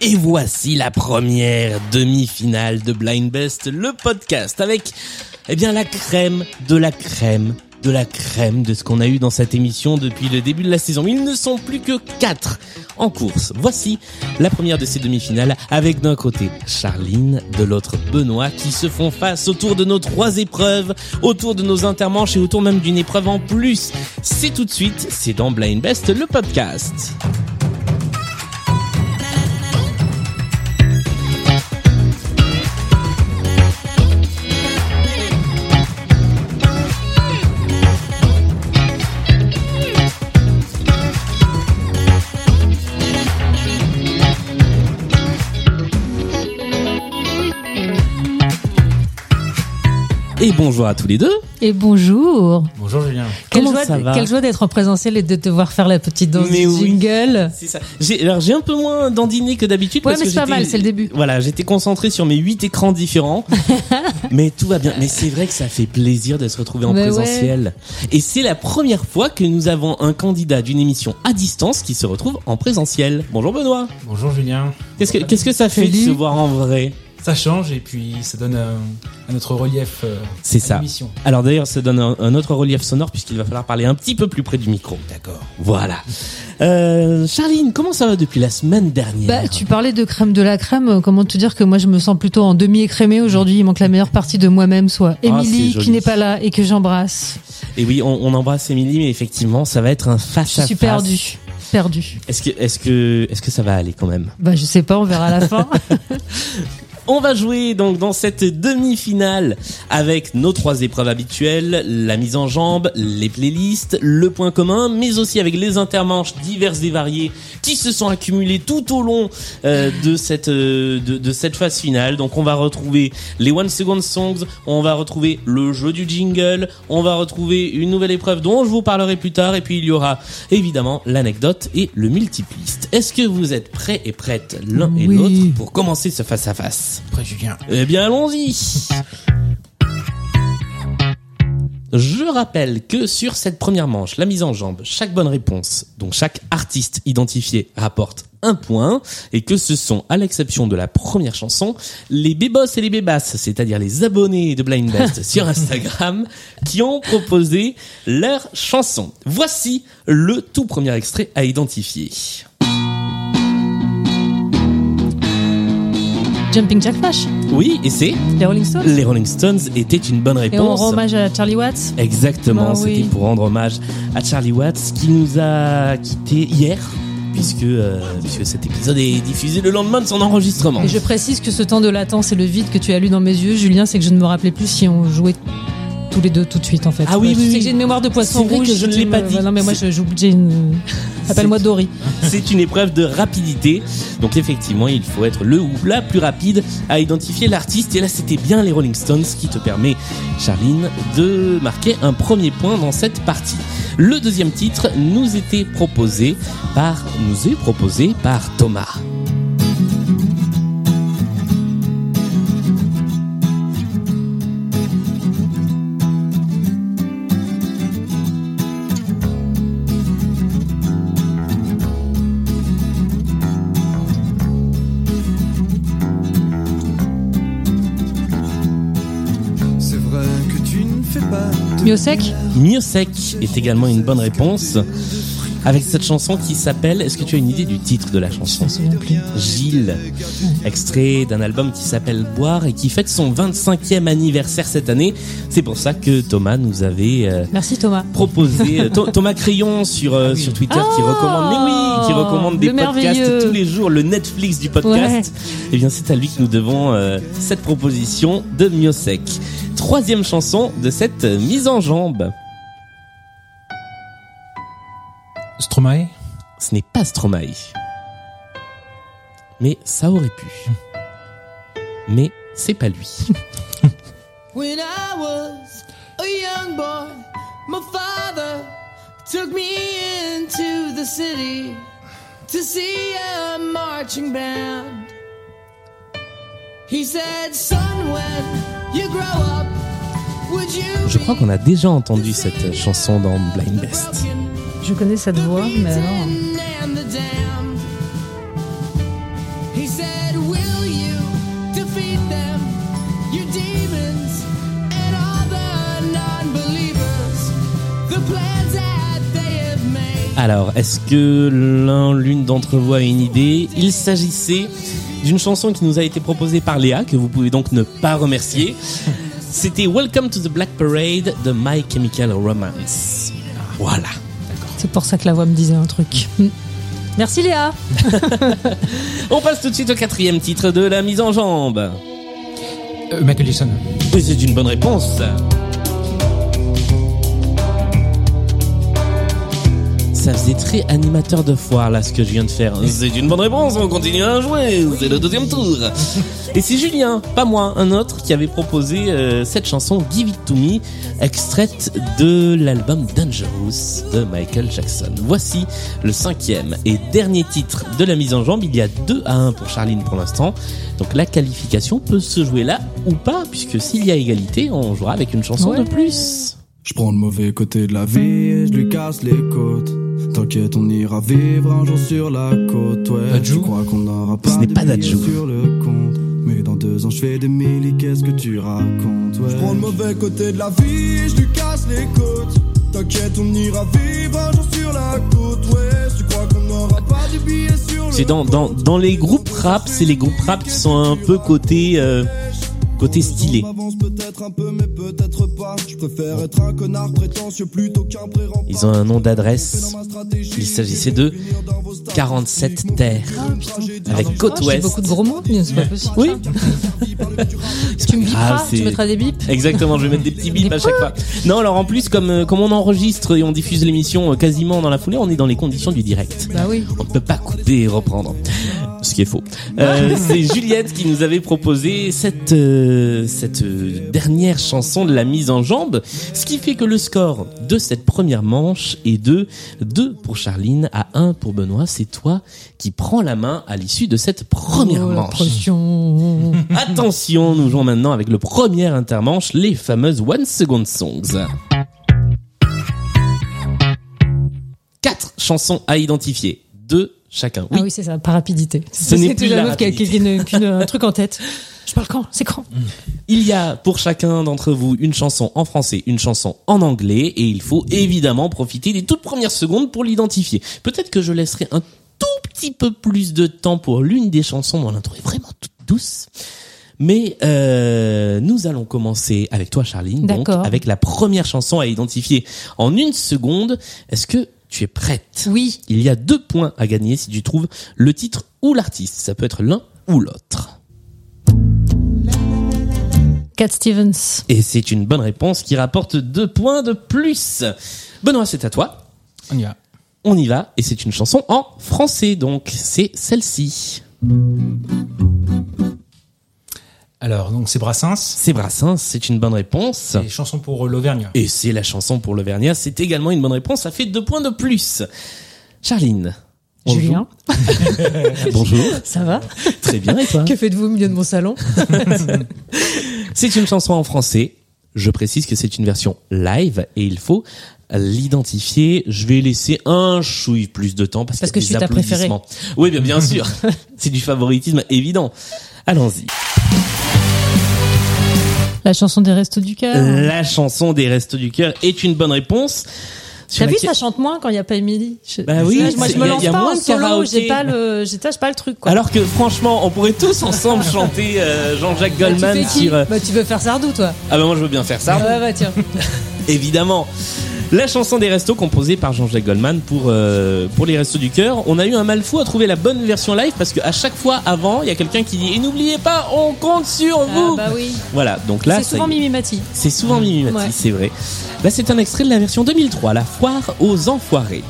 Et voici la première demi-finale de Blind Best, le podcast avec, eh bien, la crème de la crème de la crème de ce qu'on a eu dans cette émission depuis le début de la saison. Ils ne sont plus que quatre en course. Voici la première de ces demi-finales avec d'un côté Charline, de l'autre Benoît qui se font face autour de nos trois épreuves, autour de nos intermanches et autour même d'une épreuve en plus. C'est tout de suite, c'est dans Blind Best le podcast. Et bonjour à tous les deux. Et bonjour. Bonjour Julien. Quelle Comment joie, ça va quelle joie d'être en présentiel et de devoir faire la petite danse Mais du oui. jingle. C'est ça. J'ai, alors j'ai un peu moins dandiné que d'habitude. Ouais, parce mais c'est pas mal, c'est le début. Voilà, j'étais concentré sur mes huit écrans différents. mais tout va bien. Mais c'est vrai que ça fait plaisir de se retrouver en Mais présentiel. Et c'est la première fois que nous avons un candidat d'une émission à distance qui se retrouve en présentiel. Bonjour Benoît. Bonjour Julien. Qu'est-ce que, qu'est-ce que ça fait de se voir en vrai? Ça change et puis ça donne un, un autre relief euh, C'est ça. Alors d'ailleurs, ça donne un, un autre relief sonore puisqu'il va falloir parler un petit peu plus près du micro. D'accord. Voilà. Euh, Charline, comment ça va depuis la semaine dernière? Bah, tu parlais de crème de la crème. euh, Comment te dire que moi je me sens plutôt en demi-écrémé aujourd'hui. Il manque la meilleure partie de moi-même, soit Ah, Émilie qui n'est pas là et que j'embrasse. Et oui, on, on embrasse Émilie, mais effectivement, ça va être un face Je à suis face. perdue. Perdue. Est-ce que, est-ce que, est-ce que ça va aller quand même? Bah, je sais pas, on verra à la fin. On va jouer donc dans cette demi-finale avec nos trois épreuves habituelles, la mise en jambe, les playlists, le point commun, mais aussi avec les intermanches diverses et variées qui se sont accumulées tout au long euh, de cette euh, de, de cette phase finale. Donc on va retrouver les one second songs, on va retrouver le jeu du jingle, on va retrouver une nouvelle épreuve dont je vous parlerai plus tard, et puis il y aura évidemment l'anecdote et le multipliste. Est-ce que vous êtes prêts et prêtes l'un et l'autre pour commencer ce face à face? Après Julien. Eh bien, allons-y. Je rappelle que sur cette première manche, la mise en jambe, chaque bonne réponse, donc chaque artiste identifié rapporte un point, et que ce sont, à l'exception de la première chanson, les bébos et les bébasses, c'est-à-dire les abonnés de Blind Best sur Instagram, qui ont proposé leur chanson. Voici le tout premier extrait à identifier. Jumping Jack Flash, Oui, et c'est les Rolling Stones. les Rolling Stones était une bonne Et on réponse. rend hommage à Charlie Watts. Exactement, Ah c'était oui. pour rendre hommage à Charlie Watts qui nous a quitté hier puisque euh, puisque cet épisode est diffusé le lendemain de son enregistrement. Et je précise que ce temps de latence et le vide que tu as lu dans mes yeux, Julien, c'est que je ne me rappelais plus si on jouait tous les deux tout de suite en fait. Ah oui, oui, oui. que j'ai une mémoire de poisson rouge. que je ne l'ai pas dit. Non mais moi C'est- je joue, j'ai une. Appelle-moi Dory. C'est une épreuve de rapidité. Donc effectivement, il faut être le ou la plus rapide à identifier l'artiste. Et là, c'était bien les Rolling Stones qui te permet, Charline, de marquer un premier point dans cette partie. Le deuxième titre nous était proposé par, nous est proposé par Thomas. Miosek Miosek est également une bonne réponse. Avec cette chanson qui s'appelle, est-ce que tu as une idée du titre de la chanson. Gilles, extrait d'un album qui s'appelle Boire et qui fête son 25e anniversaire cette année. C'est pour ça que Thomas nous avait euh, Merci Thomas. proposé euh, Tho- Thomas Crayon sur euh, sur Twitter qui Ah recommande mais oui qui recommande des le podcasts tous les jours le Netflix du podcast et bien c'est à lui que nous devons euh, cette proposition de Miosek troisième chanson de cette mise en jambe. Stromae ce n'est pas Stromae. Mais ça aurait pu. Mais c'est pas lui. When I was a young boy, my father took me into the city to see a marching band. Je crois qu'on a déjà entendu cette chanson dans Blind Best. Je connais cette voix, mais non. Alors, est-ce que l'un, l'une d'entre vous a une idée? Il s'agissait d'une chanson qui nous a été proposée par Léa, que vous pouvez donc ne pas remercier. C'était Welcome to the Black Parade de My Chemical Romance. Voilà. C'est pour ça que la voix me disait un truc. Mm. Merci Léa. On passe tout de suite au quatrième titre de la mise en jambe. Euh, Michael Jackson. C'est une bonne réponse. Ça faisait très animateur de foire là ce que je viens de faire. C'est une bonne réponse, on continue à jouer, c'est le deuxième tour. Et c'est Julien, pas moi, un autre, qui avait proposé euh, cette chanson Give It To Me, extraite de l'album Dangerous de Michael Jackson. Voici le cinquième et dernier titre de la mise en jambe. Il y a 2 à 1 pour Charline pour l'instant. Donc la qualification peut se jouer là ou pas, puisque s'il y a égalité, on jouera avec une chanson Ouais. de plus. Je prends le mauvais côté de la vie et je lui casse les côtes. T'inquiète, on ira vivre un jour sur la côte. Ouais, tu crois qu'on n'aura pas Ce n'est pas sur le compte. Mais dans deux ans, je fais des milli, qu'est-ce que tu racontes ouais. Je prends le mauvais côté de la vie et je lui casse les côtes. T'inquiète, on ira vivre un jour sur la côte. Ouais, tu crois qu'on n'aura pas de billets sur le C'est dans, dans, dans les groupes rap, c'est les groupes rap qui sont un peu côté, euh, côté stylé. On avance peut-être un peu, mais peut-être pas. Je préfère être un connard prétentieux plutôt qu'un prérempart. Ils ont un nom d'adresse. Il s'agissait de 47 terres. Avec côte Oh, j'ai ouest. beaucoup de gros mots, mais c'est pas possible. Oui. Tu me biperas, Ah, tu mettras des bips. Exactement, je vais mettre des petits bips à chaque fois. Non, alors en plus, comme, euh, comme on enregistre et on diffuse l'émission euh, quasiment dans la foulée, on est dans les conditions du direct. Bah oui. On ne peut pas couper et reprendre. Ce qui est faux. Euh, c'est Juliette qui nous avait proposé cette, euh, cette euh, dernière chanson de la mise en jambe. Ce qui fait que le score de cette première manche est de 2 pour Charline à 1 pour Benoît. C'est toi qui prends la main à l'issue de cette première Oh, manche. Attention, nous jouons maintenant avec le premier intermanche, les fameuses One Second Songs. Quatre chansons à identifier. Deux chacun. Oui. Ah oui, c'est ça, par rapidité. Ce n'est plus la meuf qui a, qui un truc en tête. Je parle quand C'est quand Il y a pour chacun d'entre vous une chanson en français, une chanson en anglais, et il faut évidemment profiter des toutes premières secondes pour l'identifier. Peut-être que je laisserai un tout petit peu plus de temps pour l'une des chansons dont l'intro est vraiment toute douce. Mais euh, nous allons commencer avec toi, Charline, donc avec la première chanson à identifier en une seconde. Est-ce que tu es prête Oui. Il y a deux points à gagner si tu trouves le titre ou l'artiste. Ça peut être l'un ou l'autre. Cat Stevens. Et c'est une bonne réponse qui rapporte deux points de plus. Benoît, c'est à toi. On y va. On y va. Et c'est une chanson en français, donc c'est celle-ci. Alors, donc c'est Brassens. C'est Brassens, c'est une bonne réponse. C'est chanson pour euh, l'Auvergne. Et c'est la chanson pour l'Auvergnat, c'est également une bonne réponse. Ça fait deux points de plus. Charline. on Julien. Bonjour. Ça va? Très bien, et toi? Que faites-vous au milieu de mon salon? C'est une chanson en français. Je précise que c'est une version live et il faut l'identifier. Je vais laisser un chouille plus de temps parce, que je suis ta préférée. Oui, bien, bien sûr. c'est du favoritisme évident. Allons-y. La chanson des Restos du Cœur. La chanson des Restos du Cœur est une bonne réponse. T'as vu, ça chante moins quand il y a pas Émilie. Bah oui, moi je me y a- lance y a pas moins en solo, j'ai pas le, pas le truc quoi. Alors que franchement, on pourrait tous ensemble chanter euh, Jean-Jacques Bah, tu Goldman fais qui sur. euh, Bah tu veux faire Sardou toi. Ah bah moi je veux bien faire ça. Ouais bah tiens. Évidemment. La chanson des restos composée par Jean-Jacques Goldman pour euh, pour les restos du cœur. On a eu un mal fou à trouver la bonne version live parce qu'à chaque fois avant, il y a quelqu'un qui dit et n'oubliez pas, on compte sur Ah vous. bah oui. Voilà, donc là C'est souvent y est. Mimi Mati. c'est souvent Mimi Mati, Ouais. c'est vrai. Là c'est un extrait de la version 2003, La foire aux enfoirés.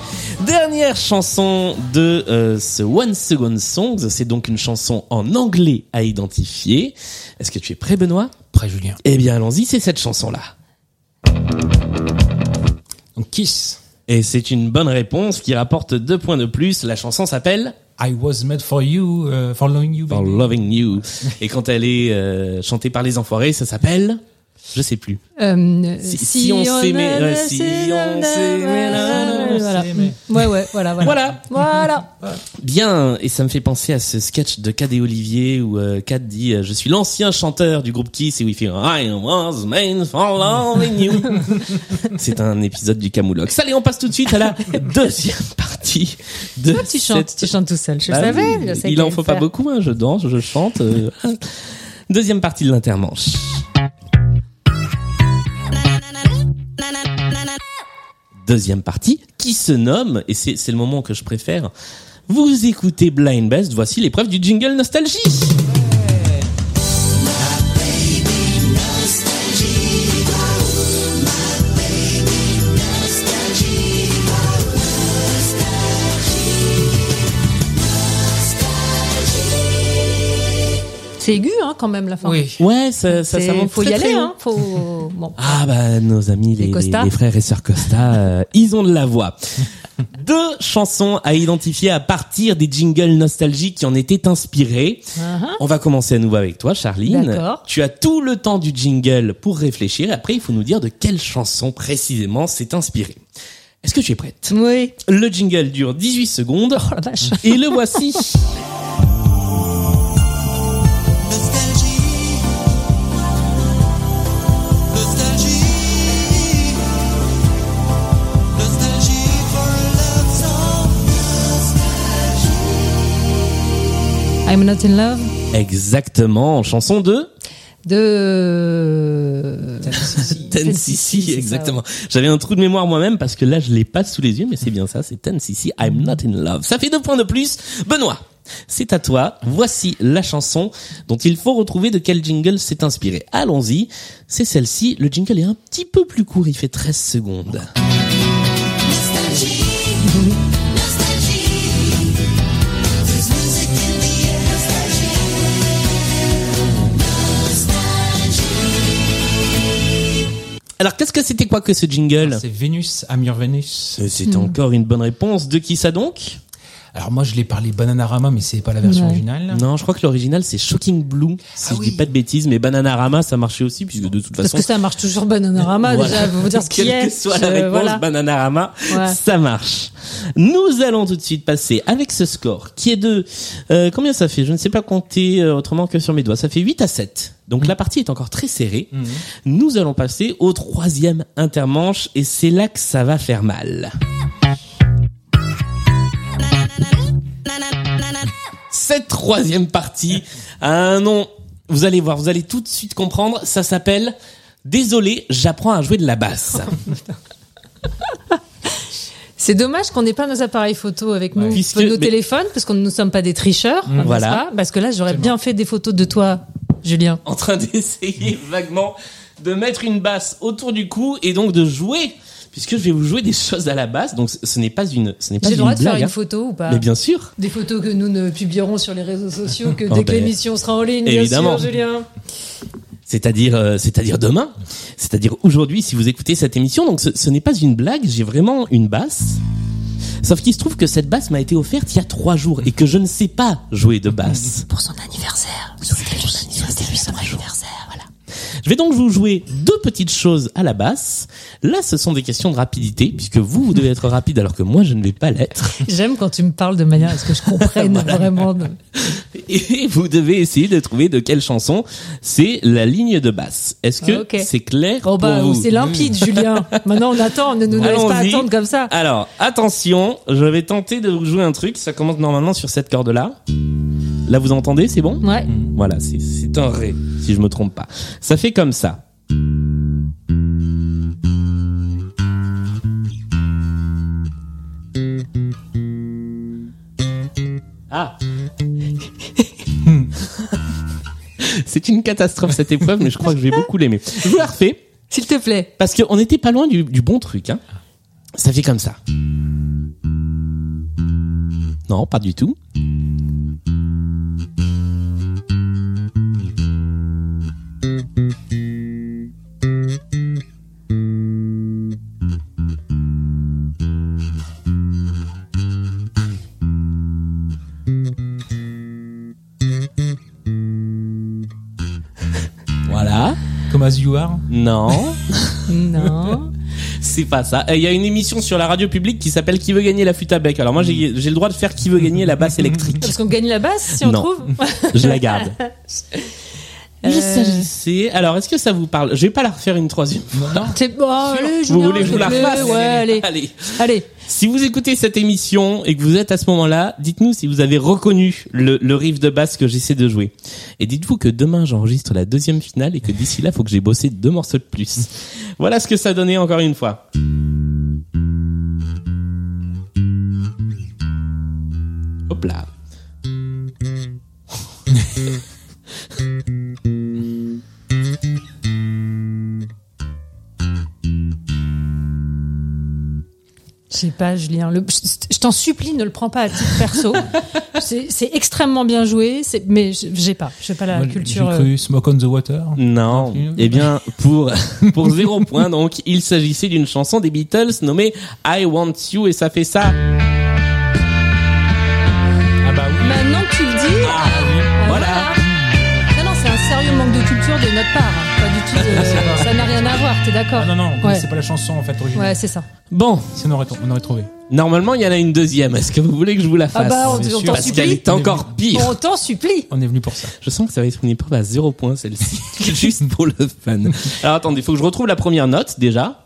Dernière chanson de euh, ce One Second Songs, c'est donc une chanson en anglais à identifier. Est-ce que tu es prêt Benoît? Près Julien. Eh bien allons-y, c'est cette chanson là. Donc Kiss. Et c'est une bonne réponse qui rapporte deux points de plus. La chanson s'appelle I was made for you, uh, for loving you. For. Loving You. Et quand elle est euh, chantée par les enfoirés, ça s'appelle Je sais plus. Euh, Si- si on s'aimait, ouais, si on s'aimait, là, là, voilà. s'aimait. Ouais, ouais, voilà, voilà. Voilà. Voilà. Bien, et ça me fait penser à ce sketch de Cad et Olivier où euh, Cad dit euh, Je suis l'ancien chanteur du groupe Kiss et où il fait I was made for loving you. C'est un épisode du Camoulox. Allez, on passe tout de suite à la deuxième partie de Tu chantes, tu chantes tout seul. Je Bah savais. oui, je sais il en faut pas le beaucoup, hein, je danse, je chante. euh. Deuxième partie de l'intermanche. Deuxième partie qui se nomme, et c'est le moment que je préfère, vous écoutez Blind Best, voici l'épreuve du jingle Nostalgie. C'est aigu, hein, quand même, la fin. Oui. Ouais, ça, ça, ça monte faut très, y très aller, hein. Faut, bon. Ah bah nos amis les, Les Costa. les frères et sœurs Costa, euh, ils ont de la voix. Deux chansons à identifier à partir des jingles nostalgiques qui en étaient inspirés. Uh-huh. On va commencer à nouveau avec toi, Charline. D'accord. Tu as tout le temps du jingle pour réfléchir. Après, il faut nous dire de quelle chanson précisément c'est inspiré. Est-ce que tu es prête? Oui. Le jingle dure 18 secondes. Oh la vache. Et le voici. I'm not in love. Exactement, chanson de De. Ten ça, exactement. J'avais un trou de mémoire moi-même parce que là je l'ai pas sous les yeux, mais c'est bien ça, c'est Ten CC, I'm not in love. Ça fait deux points de plus. Benoît, c'est à toi. Voici la chanson dont il faut retrouver de quel jingle c'est inspiré. Allons-y, c'est celle-ci. Le jingle est un petit peu plus court, il fait 13 secondes. Alors qu'est-ce que c'était quoi que ce jingle C'est Vénus, Amur Vénus. C'est encore une bonne réponse. De qui ça donc Alors moi je l'ai parlé Bananarama mais c'est pas la version Ouais. originale. Non, je crois que l'original c'est Shocking Blue, si Ah je oui. dis pas de bêtises, mais Bananarama ça marchait aussi puisque de toute Parce façon que ça marche toujours Bananarama, Voilà. déjà, vous dire ce qui Quelle est. que soit la réponse, voilà. Bananarama, Ouais. ça marche. Nous allons tout de suite passer avec ce score qui est de euh, combien ça fait? Je ne sais pas compter euh, autrement que sur mes doigts. Ça fait 8 à 7. Donc la partie est encore très serrée. Mhm. Nous allons passer au troisième intermanche et c'est là que ça va faire mal. Cette troisième partie a un nom. Vous allez voir, vous allez tout de suite comprendre. Ça s'appelle Désolé, j'apprends à jouer de la basse. C'est dommage qu'on n'ait pas nos appareils photo avec nous, Puisque- nos mais- téléphones, parce que nous ne sommes pas des tricheurs. n'est-ce Voilà. pas? Parce que là, j'aurais bien fait des photos de toi, Julien. en train d'essayer vaguement de mettre une basse autour du cou et donc de jouer, puisque je vais vous jouer des choses à la basse. Donc ce- n'est pas une, ce n'est pas J'ai une le droit de faire une hein. photo ou pas Mais bien sûr. Des photos que nous ne publierons sur les réseaux sociaux que Oh, dès que ben, l'émission sera en ligne, évidemment. bien sûr, Julien. C'est-à-dire, euh, c'est-à-dire demain. C'est-à-dire aujourd'hui, si vous écoutez cette émission. Donc ce, ce n'est pas une blague. J'ai vraiment une basse. Sauf qu'il se trouve que cette basse m'a été offerte il y a trois jours et que je ne sais pas jouer de basse. Pour son anniversaire. Lui son anniversaire. Voilà. Je vais donc vous jouer deux petites choses à la basse. Là, ce sont des questions de rapidité, puisque vous, vous devez être rapide alors que moi, je ne vais pas l'être. J'aime quand tu me parles de manière à ce que je comprenne vraiment. de- Et vous devez essayer de trouver de quelle chanson c'est la ligne de basse. Est-ce que Ok. c'est clair Oh bah, pour vous c'est limpide, Julien. Maintenant, on attend, ne nous laisse pas attendre comme ça. Alors, attention, je vais tenter de vous jouer un truc. Ça commence normalement sur cette corde-là. Là, vous entendez, c'est bon? Ouais. Voilà, c'est- un ré, si je me trompe pas. Ça fait comme ça. Ah C'est une catastrophe cette épreuve, mais je crois que je vais beaucoup l'aimer. Je vous la refais, S'il te plaît. parce qu'on n'était pas loin du, du bon truc. Hein. Ça fait comme ça. Non, pas du tout. Come As You Are. Non, Non. c'est pas ça. Euh, Il y a une émission sur la radio publique qui s'appelle Qui veut gagner la flûte à bec. Alors moi j'ai le droit de faire Qui veut gagner la basse électrique. Parce qu'on gagne la basse si on Non. trouve. Je la garde. Il Euh. s'agissait. Alors est-ce que ça vous parle? Je vais pas la refaire une troisième. Non. C'est bon, allez, Vous Julien, voulez que je vous la refasse? Ouais, allez. Allez. Allez. Si vous écoutez cette émission et que vous êtes à ce moment-là, dites-nous si vous avez reconnu le, le riff de basse que j'essaie de jouer. Et dites-vous que demain j'enregistre la deuxième finale et que d'ici là, faut que j'ai bossé deux morceaux de plus. Voilà ce que ça donnait encore une fois. Hop là. Je sais pas, Julien. Le... Je t'en supplie, ne le prends pas à titre perso. c'est extrêmement bien joué, mais je- j'ai pas, j'ai pas la Moi, culture. J'ai euh, cru Smoke on the Water. Non. Eh bien, pour, pour zéro point, donc, il s'agissait d'une chanson des Beatles nommée I Want You et ça fait ça. Ah bah oui. Maintenant que tu le dis, Ah, euh, voilà. Non, non, c'est un sérieux manque de culture de notre part. hein. Pas du tout. de- T'es d'accord Ah non, non, Ouais. c'est pas la chanson en fait originale. Ouais, c'est ça. Bon, Sinon on aurait, on aurait trouvé. normalement, il y en a une deuxième. Est-ce que vous voulez que je vous la fasse Ah bah, on, on t'en Parce qu'elle supplie. est encore pire. On t'en supplie. On est venu pour ça. Je sens que ça va être une épreuve à zéro point, celle-ci. Juste pour le fun. Alors attendez, il faut que je retrouve la première note, déjà.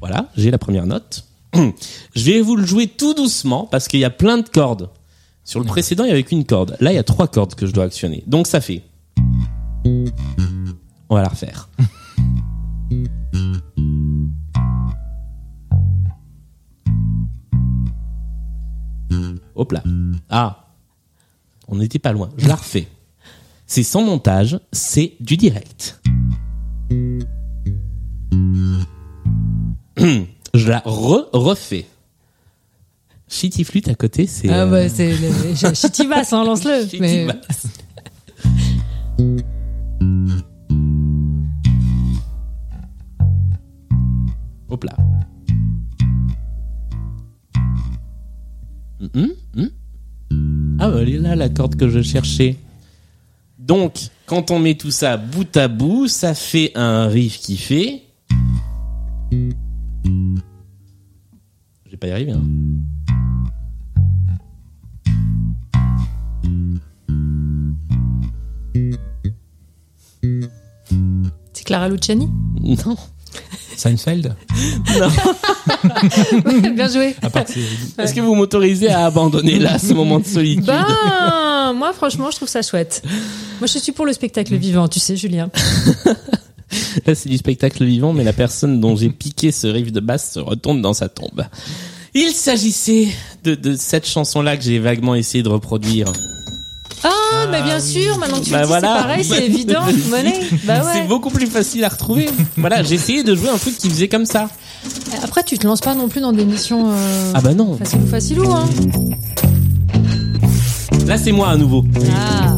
Voilà, j'ai la première note. Je vais vous le jouer tout doucement, parce qu'il y a plein de cordes. Sur le précédent, il y avait qu'une corde. Là, il y a trois cordes que je dois actionner. Donc ça fait... On va la refaire. Hop là. Ah, on n'était pas loin. Je la refais. C'est sans montage, c'est du direct. Je la re refais. Shitty flûte à côté, c'est. Ah euh, bah, c'est le... Chitty Bass, hein, lance-le. Shitty Mais... bass. Là. Hum, hum. Ah, elle est là, la corde que je cherchais. Donc, quand on met tout ça bout à bout, ça fait un riff qui fait. Je vais pas y arriver. Hein. C'est Clara Luciani? Non. Seinfeld Bien joué. Est-ce que vous m'autorisez à abandonner là ce moment de solitude Ben, moi, franchement, je trouve ça chouette. Moi, je suis pour le spectacle vivant, tu sais, Julien. Là, c'est du spectacle vivant, mais la personne dont j'ai piqué ce riff de basse se retourne dans sa tombe. Il s'agissait de, de cette chanson-là que j'ai vaguement essayé de reproduire. Ah, mais bien sûr, maintenant que tu Bah le dis, voilà. c'est pareil, c'est évident. Bah C'est ouais. beaucoup plus facile à retrouver. voilà, j'ai essayé de jouer un truc qui faisait comme ça. Après, tu te lances pas non plus dans des missions euh, Ah bah non. facile ou facilou, hein. Là, c'est moi à nouveau. Ah.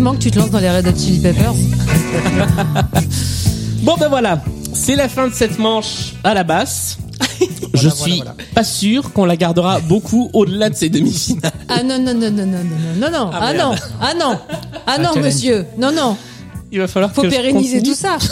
Vivement que tu te lances dans les Red Hot Chili Peppers. Bon ben voilà, c'est la fin de cette manche à la basse. Je Voilà, suis voilà, pas sûr qu'on la gardera beaucoup au-delà de ces demi-finales. Ah non, non, non, non, non, non, non, non, Ah, ah non, ah non, ah non, monsieur, non, non, Il va falloir faut que pérenniser tout ça.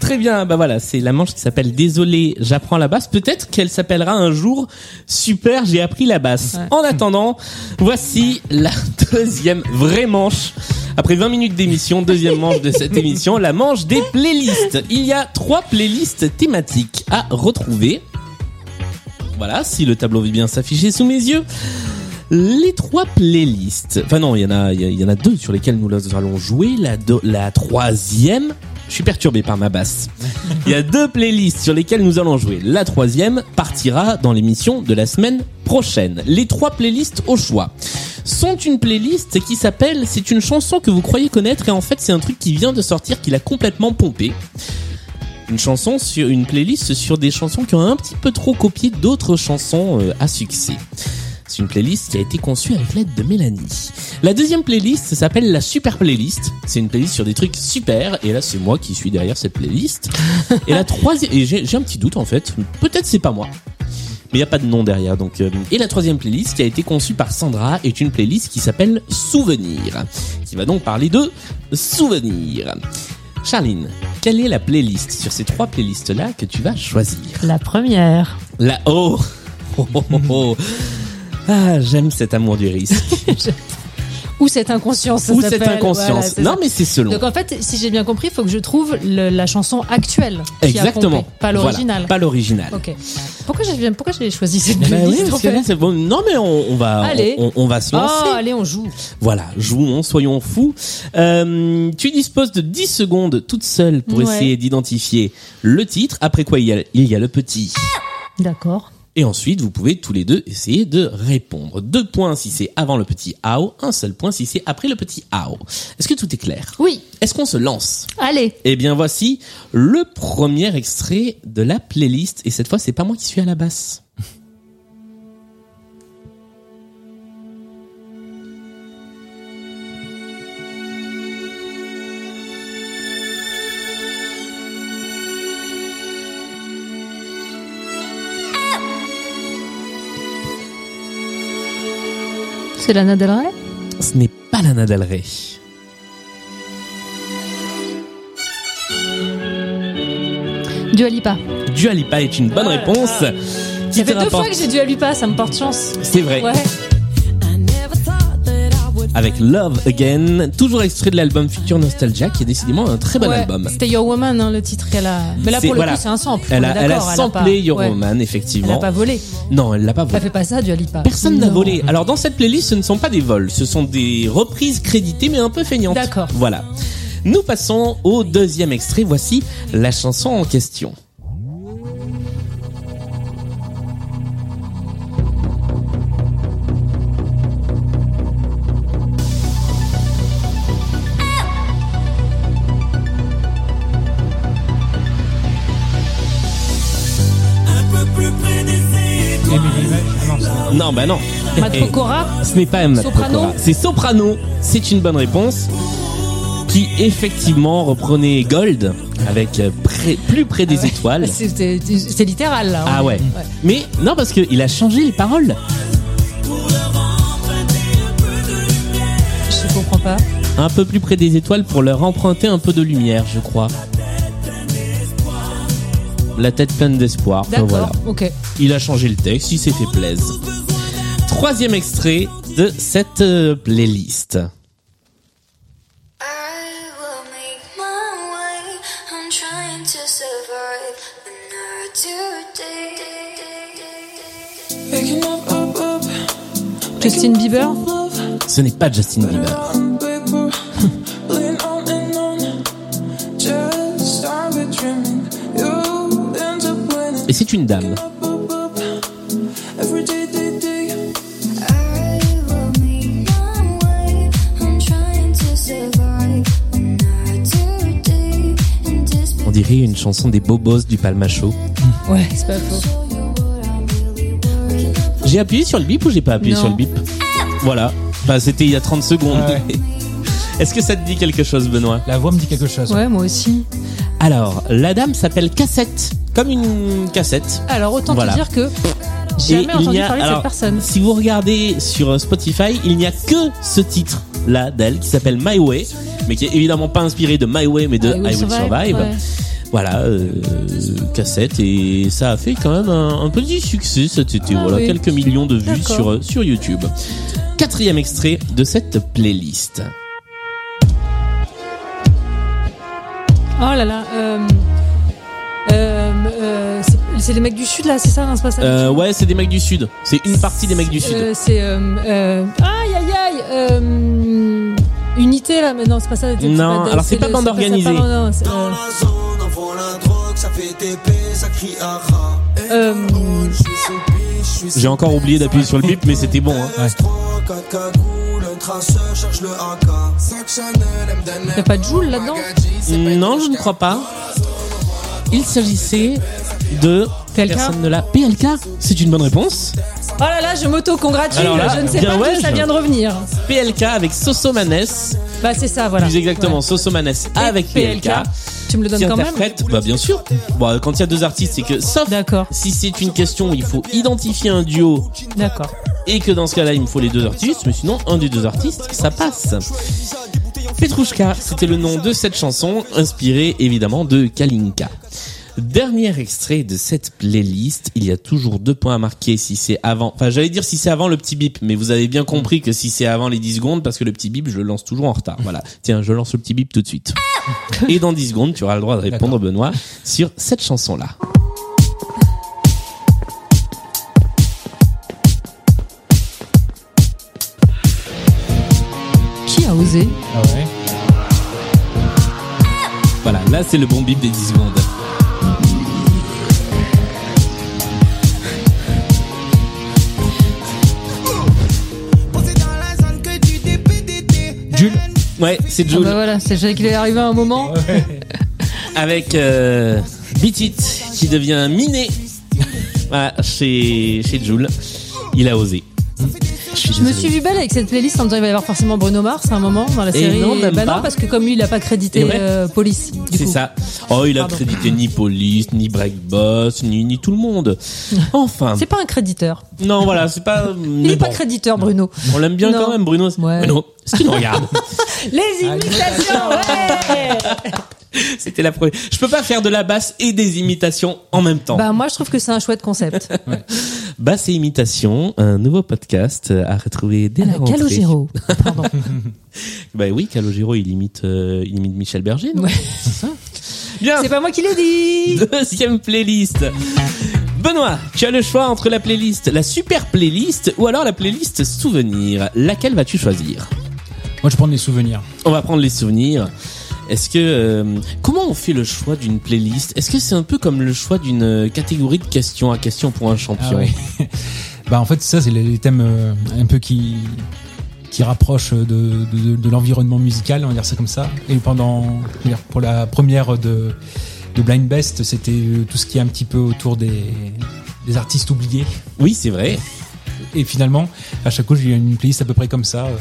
Très bien, bah voilà, c'est la manche qui s'appelle Désolé, j'apprends la basse. Peut-être qu'elle s'appellera un jour Super, j'ai appris la basse. Ouais. En attendant, voici la deuxième vraie manche. Après 20 minutes d'émission, deuxième manche de cette émission, la manche des playlists. Il y a trois playlists thématiques à retrouver. Voilà, si le tableau veut bien s'afficher sous mes yeux. Les trois playlists. Enfin non, il y en a, il y, a- il y en a deux sur lesquelles nous allons jouer. La, do- la troisième, je suis perturbé par ma basse. Il y a deux playlists sur lesquelles nous allons jouer. La troisième partira dans l'émission de la semaine prochaine. Les trois playlists au choix sont une playlist qui s'appelle C'est une chanson que vous croyez connaître et en fait c'est un truc qui vient de sortir qu'il a complètement pompé. Une chanson sur une playlist sur des chansons qui ont un petit peu trop copié d'autres chansons euh, à succès. C'est une playlist qui a été conçue avec l'aide de Mélanie. La deuxième playlist s'appelle la super playlist. C'est une playlist sur des trucs super. Et là, c'est moi qui suis derrière cette playlist. Et la troisième, et j'ai j'ai un petit doute en fait. Peut-être c'est pas moi. Mais il n'y a pas de nom derrière. Donc, euh, et la troisième playlist qui a été conçue par Sandra est une playlist qui s'appelle Souvenirs, qui va donc parler de souvenirs. Charline, quelle est la playlist sur ces trois playlists-là que tu vas choisir? La première. La oh, oh, oh, oh, oh. Ah, j'aime cet amour du risque. Ou cette inconscience. ça Ou cette inconscience. Voilà, non, ça. mais c'est selon. Donc en fait, si j'ai bien compris, il faut que je trouve le- la chanson actuelle. qui a Exactement. pompé, pas Voilà, l'original. pas l'original. Ok. Pourquoi j'ai pourquoi j'ai choisi cette Bah playlist oui, en parce que fait là, c'est bon. Non, mais on, on va, Allez. on, on va se lancer. Oh, allez, on joue. Voilà, jouons, soyons fous. Euh, tu disposes de 10 secondes toute seule pour Ouais. essayer d'identifier le titre, après quoi il y a, il y a le petit. D'accord. Et ensuite, vous pouvez tous les deux essayer de répondre. Deux points si c'est avant le petit AO, un seul point si c'est après le petit AO. Est-ce que tout est clair? Oui. Est-ce qu'on se lance? Allez. Eh bien voici le premier extrait de la playlist. Et cette fois, c'est pas moi qui suis à la basse. C'est Lana Del Rey Ce n'est pas Lana Del Rey. Dua Lipa. Dua Lipa est une bonne Ah réponse. Ça fait deux fois que j'ai Dua Lipa, ça me porte chance. C'est vrai. Ouais. Avec Love Again, toujours extrait de l'album Future Nostalgia, qui est décidément un très bon Ouais. album. C'était Your Woman, hein, le titre qu'elle a. Mais là, pour le voilà. coup, c'est un sample. Elle a, elle a d'accord, pas- samplé Your ouais. Woman, Elle effectivement. a pas volé. Non, elle l'a pas volé. Elle fait pas ça, Dua Lipa. Personne n'a volé. Alors dans cette playlist, ce ne sont pas des vols, ce sont des reprises créditées mais un peu feignantes. D'accord. Voilà. Nous passons au deuxième extrait. Voici la chanson en question. Bah non. Matt Pokora Ce n'est pas Soprano. C'est Soprano. C'est une bonne réponse. Qui effectivement reprenait Gold avec euh, près- plus près des étoiles. C'est- littéral, là. Ah ouais. Mais non parce qu'il a changé les paroles. Je comprends pas. Un peu plus près des étoiles pour leur emprunter un peu de lumière, je crois. La tête pleine d'espoir. D'accord. voilà. Ok. Il a changé le texte, il s'est fait plaisir. Troisième extrait de cette euh, playlist. Justin Bieber Ce n'est pas Justin Bieber. Et c'est une dame. Dirait une chanson des bobos du Palmacho. Ouais, c'est pas faux. J'ai appuyé sur le bip ou j'ai pas appuyé Non. sur le bip Voilà. Bah, c'était il y a 30 secondes. Ah ouais. Est-ce que ça te dit quelque chose, Benoît? La voix me dit quelque chose. Ouais, moi aussi. Alors, la dame s'appelle Cassette. Comme une cassette. Alors, autant Voilà. te dire que Et jamais il entendu n'y a- parler de alors, cette personne. Si vous regardez sur euh, Spotify, il n'y a que ce titre là d'elle qui s'appelle My Way, mais qui est évidemment pas inspiré de My Way mais de I Will, Survive. ouais. Voilà, euh, cassette et ça a fait quand même un, un petit succès cet été. Ah voilà, oui. quelques millions de vues sur sur YouTube. Quatrième extrait de cette playlist. Oh là là. Euh, euh, c'est- les mecs du sud là, c'est ça, non, c'est pas ça. Ouais, c'est des mecs du sud. C'est une partie des mecs du sud. C'est aïe aïe aïe. Unité là, mais non, c'est pas ça. c'est Non, alors c'est pas bande organisée. Ça fait TP, ça crie euh, J'ai encore oublié d'appuyer sur le bip, mais c'était bon. Hein. S3, 4 cagoules, un traceur cherche le AK. Sac Chanel, elle me donne y a pas de Joule là-dedans Non, je ne crois pas. Il s'agissait de PLK Personne ne l'a. PLK, c'est une bonne réponse. Oh là là, je m'auto-congratule. Alors là, Je ne sais bien pas ouais, d'où ça je- vient de revenir. PLK avec Sosomanes, Bah c'est ça, voilà. plus exactement. Sosomanes avec PLK, Tu me le donnes quand même interprète. Bah bien sûr. Bon, quand il y a deux artistes, c'est que sauf D'accord, si c'est une question où il faut identifier un duo d'accord. et que dans ce cas-là, il me faut les deux artistes, mais sinon un des deux artistes, ça passe. Petrouchka, c'était le nom de cette chanson, inspirée évidemment de Kalinka. Dernier extrait de cette playlist, il y a toujours deux points à marquer si c'est avant, enfin j'allais dire si c'est avant le petit bip, mais vous avez bien compris que si c'est avant les 10 secondes, parce que le petit bip je le lance toujours en retard. Voilà, tiens je lance le petit bip tout de suite. Et dans 10 secondes tu auras le droit de répondre Benoît sur cette chanson-là. Qui a osé? Ah ouais? Voilà, là c'est le bon bip des 10 secondes. Ouais, c'est Ah Jules. bah voilà, c'est vrai qu'il est arrivé à un moment. avec euh, Beat It qui devient miné voilà, chez, chez Jules. Il a osé. Je, suis Je me suis vu belle avec cette playlist en me disant il va y avoir forcément Bruno Mars à un moment dans la Et série. non, même bah pas. non, parce que comme lui il a pas crédité Et euh, Police. C'est ça. Oh, il a Pardon. crédité ni Police, ni Breakboss, ni, ni tout le monde. Enfin. C'est pas un créditeur. Non, voilà, c'est pas. Il est pas créditeur Bruno. On l'aime bien Non. quand même, Bruno. Ouais. Bruno, est-ce qu'il nous regarde Les imitations, ouais C'était la première. Je peux pas faire de la basse et des imitations en même temps. Bah moi je trouve que c'est un chouette concept. Basse et imitation, un nouveau podcast à retrouver dès la rentrée. Calogero. Pardon. Bah oui, Calogero, il imite, euh, il imite Michel Berger. non Ouais. Bien. C'est pas moi qui l'ai dit. Deuxième playlist. Benoît, tu as le choix entre la playlist, la super playlist ou alors la playlist souvenir. Laquelle vas-tu choisir? Moi, je prends des souvenirs. On va prendre les souvenirs. Est-ce que euh, comment on fait le choix d'une playlist? Est-ce que c'est un peu comme le choix d'une euh, catégorie de questions à questions pour un champion? Ah ouais. bah en fait ça c'est les, thèmes euh, un peu qui qui rapprochent de, de, de l'environnement musical, on va dire ça comme ça. Et pendant, pour la première de, de Blind Best, c'était euh, tout ce qui est un petit peu autour des, des artistes oubliés. Oui, c'est vrai. Et finalement, à chaque coup, j'ai une playlist à peu près comme ça. euh.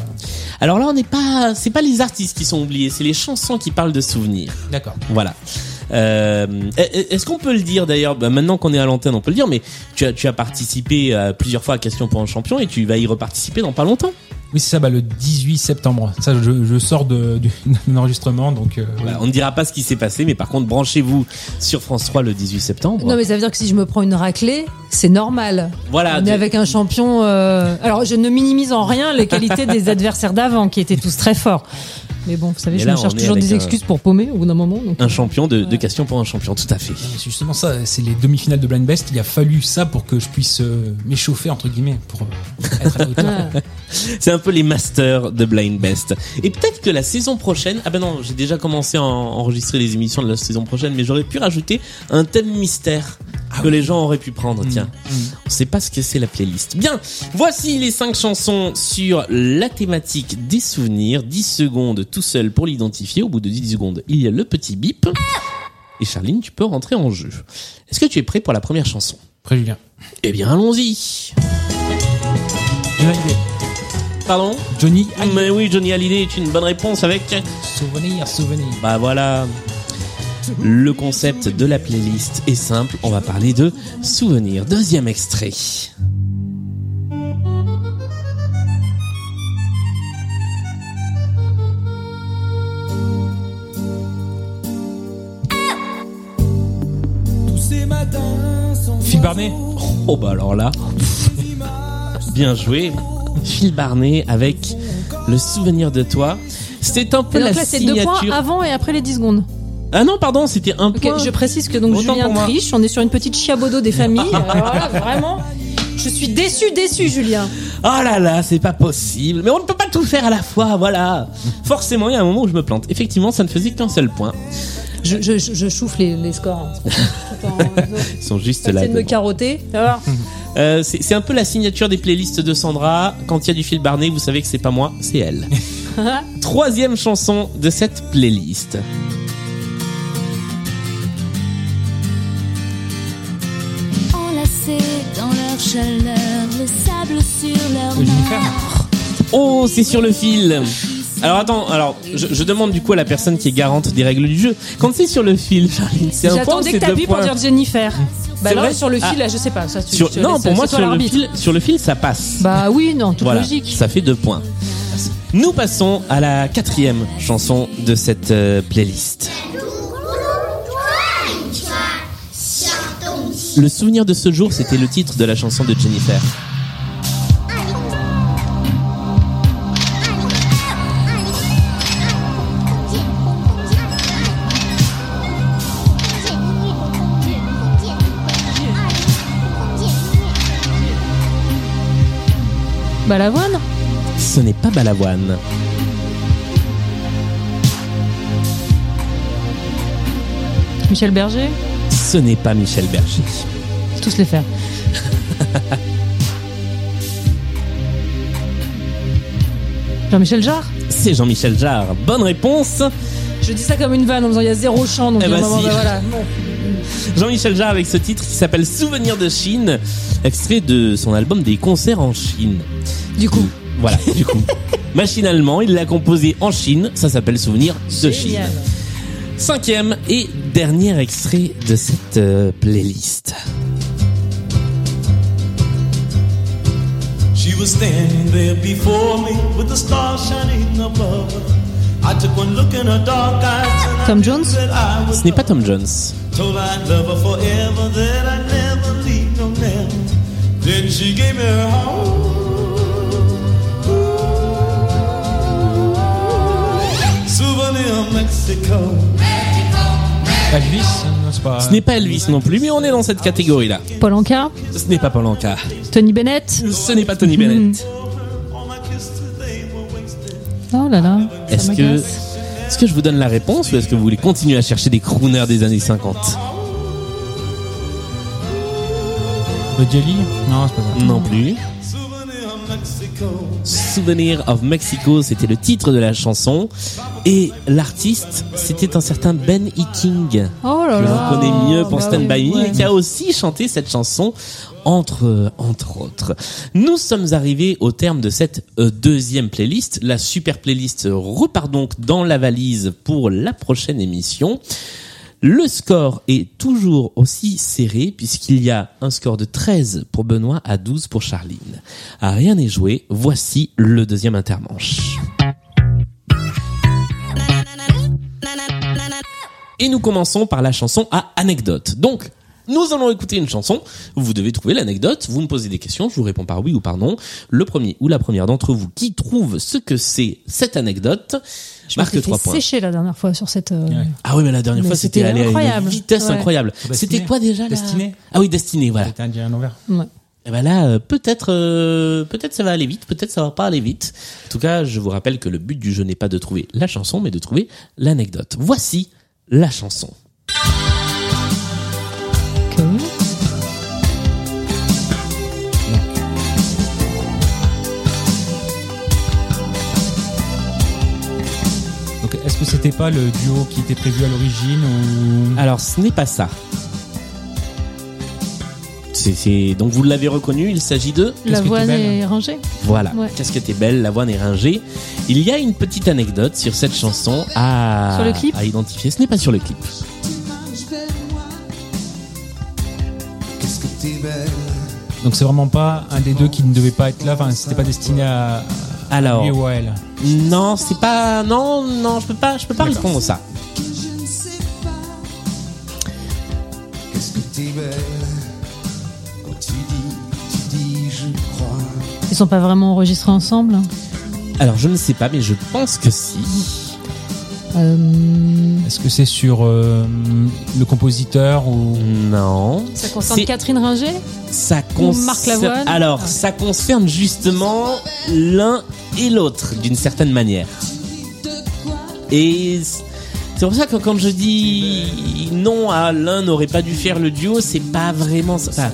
Alors là, on n'est pas, c'est pas les artistes qui sont oubliés, c'est les chansons qui parlent de souvenirs. D'accord. Voilà. Euh, Est-ce qu'on peut le dire d'ailleurs bah, Maintenant qu'on est à l'antenne, on peut le dire. Mais tu as, tu as participé euh, plusieurs fois à Question pour un champion et tu vas y reparticiper dans pas longtemps. Oui, c'est ça, bah, le 18 septembre. Ça, je, je sors de, du- d'un enregistrement, donc euh, Voilà, on ne dira pas ce qui s'est passé, mais par contre, branchez-vous sur France 3 le 18 septembre. Non mais ça veut dire que si je me prends une raclée, c'est normal. voilà. On tu- est avec un champion. euh, Alors je ne minimise en rien les qualités des adversaires d'avant qui étaient tous très forts. Mais bon, vous savez, Mais je là, me cherche toujours des un- excuses pour paumer au bout d'un moment. donc- Un champion de, de Question pour un champion, tout à fait. c'est justement ça. C'est les demi-finales de Blind Best. Il a fallu ça pour que je puisse euh, m'échauffer entre guillemets pour euh, être à la hauteur. Ah. C'est un peu les masters de Blind Best. Et peut-être que la saison prochaine, ah ben non, j'ai déjà commencé à en- enregistrer les émissions de la saison prochaine, mais j'aurais pu rajouter un thème mystère que les gens auraient pu prendre. Tiens, on sait pas ce que c'est la playlist. Bien, voici les cinq chansons sur la thématique des souvenirs. 10 secondes tout seul pour l'identifier. Au bout de 10 secondes, il y a le petit bip. Et Charline, tu peux rentrer en jeu. Est-ce que tu es prêt pour la première chanson? Après, Julien. Eh bien, allons-y. Pardon Johnny Hallyday. Mais oui, Johnny Hallyday est une bonne réponse avec Souvenir, souvenir. Bah voilà. Le concept de la playlist est simple, on va parler de souvenirs. Deuxième extrait. Phil Barnet. Oh bah alors là, bien joué. Phil Barnet avec le souvenir de toi. C'était un peu donc la là, c'est deux points signature. avant et après les 10 secondes. Ah non, pardon, c'était un Ok, point. je précise que donc Autant Julien triche. On est sur une petite chiabodo des familles. Alors là, vraiment, je suis déçu, déçu, Julien. Oh là là, c'est pas possible. Mais on ne peut pas tout faire à la fois, voilà. Forcément, il y a un moment où je me plante. Effectivement, ça ne faisait qu'un seul point. Je, je, les, les scores. hein. Attends, Ils sont juste là. de me carotter. ça va Euh, c'est c'est un peu la signature des playlists de Sandra. Quand il y a du Phil Barnet, vous savez que c'est pas moi, c'est elle. Troisième chanson de cette playlist. chaleur, le sable sur leurs Jennifer mains. Oh, c'est sur le fil. Alors attends, alors je, je demande du coup à la personne qui est garante des règles du jeu. Quand c'est sur le fil, Charline, c'est un point J'attendais que t'appuies pour dire Jennifer. Bah là, vrai sur le fil, Ah. là, je sais pas. Ça, tu- Sur- je te Non, laisse- pour moi sur le fil, sur le fil ça passe. Bah oui, non, toute voilà, logique. ça fait deux points. Nous passons à la quatrième chanson de cette euh, playlist. Le souvenir de ce jour, c'était le titre de la chanson de Jennifer. Balavoine Ce n'est pas Balavoine. Michel Berger Ce n'est pas Michel Berger. Tous les faire. Jean-Michel Jarre C'est Jean-Michel Jarre. Bonne réponse. Je dis ça comme une vanne en disant il y a zéro chant, donc Eh moment, bah voilà. Jean-Michel Jarre avec ce titre qui s'appelle Souvenir de Chine, extrait de son album des concerts en Chine. Du coup, Voilà, du coup. Machinalement, il l'a composé en Chine, ça s'appelle Souvenir de Chine. génial. Cinquième et dernier extrait de cette euh, playlist. She was standing there before me with the stars shining above her. I took one look in her dark eyes and Tom I Jones? knew that I was Ce n'est pas Tom Jones. told I'd love her forever, that I'd never leave, no never. Then she gave me her heart. Elvis Non, c'est pas. Ce n'est pas Elvis non plus, mais on est dans cette catégorie-là. Paul Anka, Ce n'est pas Paul Anka. Tony Bennett. Ce n'est pas Tony Bennett. Wasted. Oh là là. Est-ce que, est-ce que je vous donne la réponse ou est-ce que vous voulez continuer à chercher des crooners des années 50 Le Jelly Non, c'est pas ça. Non plus. Souvenir of Mexico. C'était le titre de la chanson. Et l'artiste, c'était un certain Ben E. King. Oh là l'on connaît mieux pour Bah Stand oui, By Me, ouais. qui a aussi chanté cette chanson entre entre autres. Nous sommes arrivés au terme de cette euh, deuxième playlist. La super playlist repart donc dans la valise pour la prochaine émission. Le score est toujours aussi serré puisqu'il y a un score de 13 pour Benoît à 12 pour Charline. À rien n'est joué, voici le deuxième intermanche. Et nous commençons par la chanson à anecdote. Donc, nous allons écouter une chanson. Vous devez trouver l'anecdote. Vous me posez des questions. Je vous réponds par oui ou par non. Le premier ou la première d'entre vous qui trouve ce que c'est cette anecdote Je marque m'étais 3 fait points. sécher la dernière fois sur cette. euh, Ouais. Ah oui, mais la dernière Mais fois, c'était allé à une incroyable. vitesse Ouais. incroyable. C'était quoi déjà là Destinée. Ah oui, Destinée, voilà. C'était à l'envers. ouais. Et ben là, euh, peut-être, euh, peut-être ça va aller vite, peut-être ça va pas aller vite. En tout cas, je vous rappelle que le but du jeu n'est pas de trouver la chanson, mais de trouver l'anecdote. Voici la chanson. Que c'était pas le duo qui était prévu à l'origine ou? Alors, ce n'est pas ça. C'est, c'est- donc vous l'avez reconnu, il s'agit de? Qu'est-ce La que t'es voix belle? est rangée. voilà. Ouais. Qu'est-ce que t'es belle, la voix est ringée. Il y a une petite anecdote sur cette chanson à Sur le clip? à identifier. Ce n'est pas sur le clip. Qu'est-ce que t'es belle? Donc c'est vraiment pas un des deux qui ne devait pas être là. Enfin, c'était pas destiné à Alors, lui ou à elle. non, c'est pas, non, non, je peux pas, je peux pas répondre à ça. Qu'est-ce que t'es belle. Quand tu dis, tu dis, je crois. Ils sont pas vraiment enregistrés ensemble. Alors, je ne sais pas, mais je pense que si. Euh, Est-ce que c'est sur euh, le compositeur ou Non. ça concerne Catherine Ringer Ça concerne. Marc Lavoine Alors, Ah. ça concerne justement l'un et l'autre d'une certaine manière. Et c'est pour ça que quand je dis non à l'un n'aurait pas dû faire le duo, c'est pas vraiment ça. Enfin,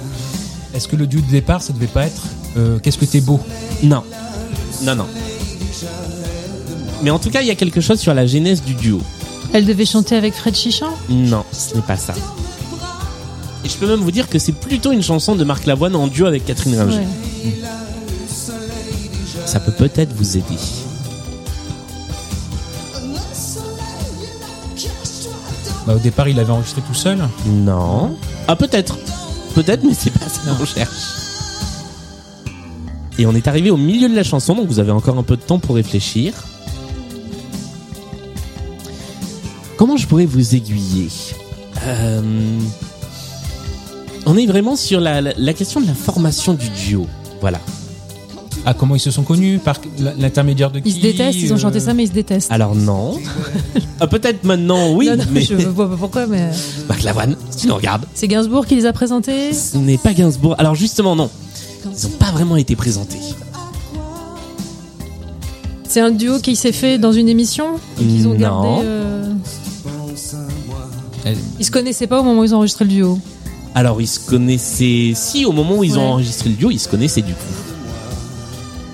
est-ce que le duo de départ ça devait pas être euh, Qu'est-ce que t'es beau? Non, non, non. Mais en tout cas, il y a quelque chose sur la genèse du duo. Elle devait chanter avec Fred Chichan Non, ce n'est pas ça. Et je peux même vous dire que c'est plutôt une chanson de Marc Lavoine en duo avec Catherine Ringer. Ouais. Ça peut peut-être vous aider. Bah, au départ, il avait enregistré tout seul. Non. Ah peut-être. Peut-être, mais c'est pas ça qu'on cherche. Et on est arrivé au milieu de la chanson, donc vous avez encore un peu de temps pour réfléchir. Comment je pourrais vous aiguiller? Euh, On est vraiment sur la, la- la question de la formation du duo. Voilà. Ah, comment ils se sont connus? Par l'intermédiaire de qui Ils se détestent, ils ont chanté euh, ça, mais ils se détestent. Alors non. Ah, peut-être maintenant, oui, Non, non, mais je vois pas pourquoi, mais Marc Lavoine, si tu nous regardes. c'est Gainsbourg qui les a présentés? Ce n'est pas Gainsbourg. Alors justement, non. Ils n'ont pas vraiment été présentés. C'est un duo qui s'est fait dans une émission? Et qu'ils ont Non. gardé. euh, Elle- Ils se connaissaient pas au moment où ils ont enregistré le duo. Alors ils se connaissaient... Si, au moment où ils ont enregistré le duo, ils se connaissaient du coup.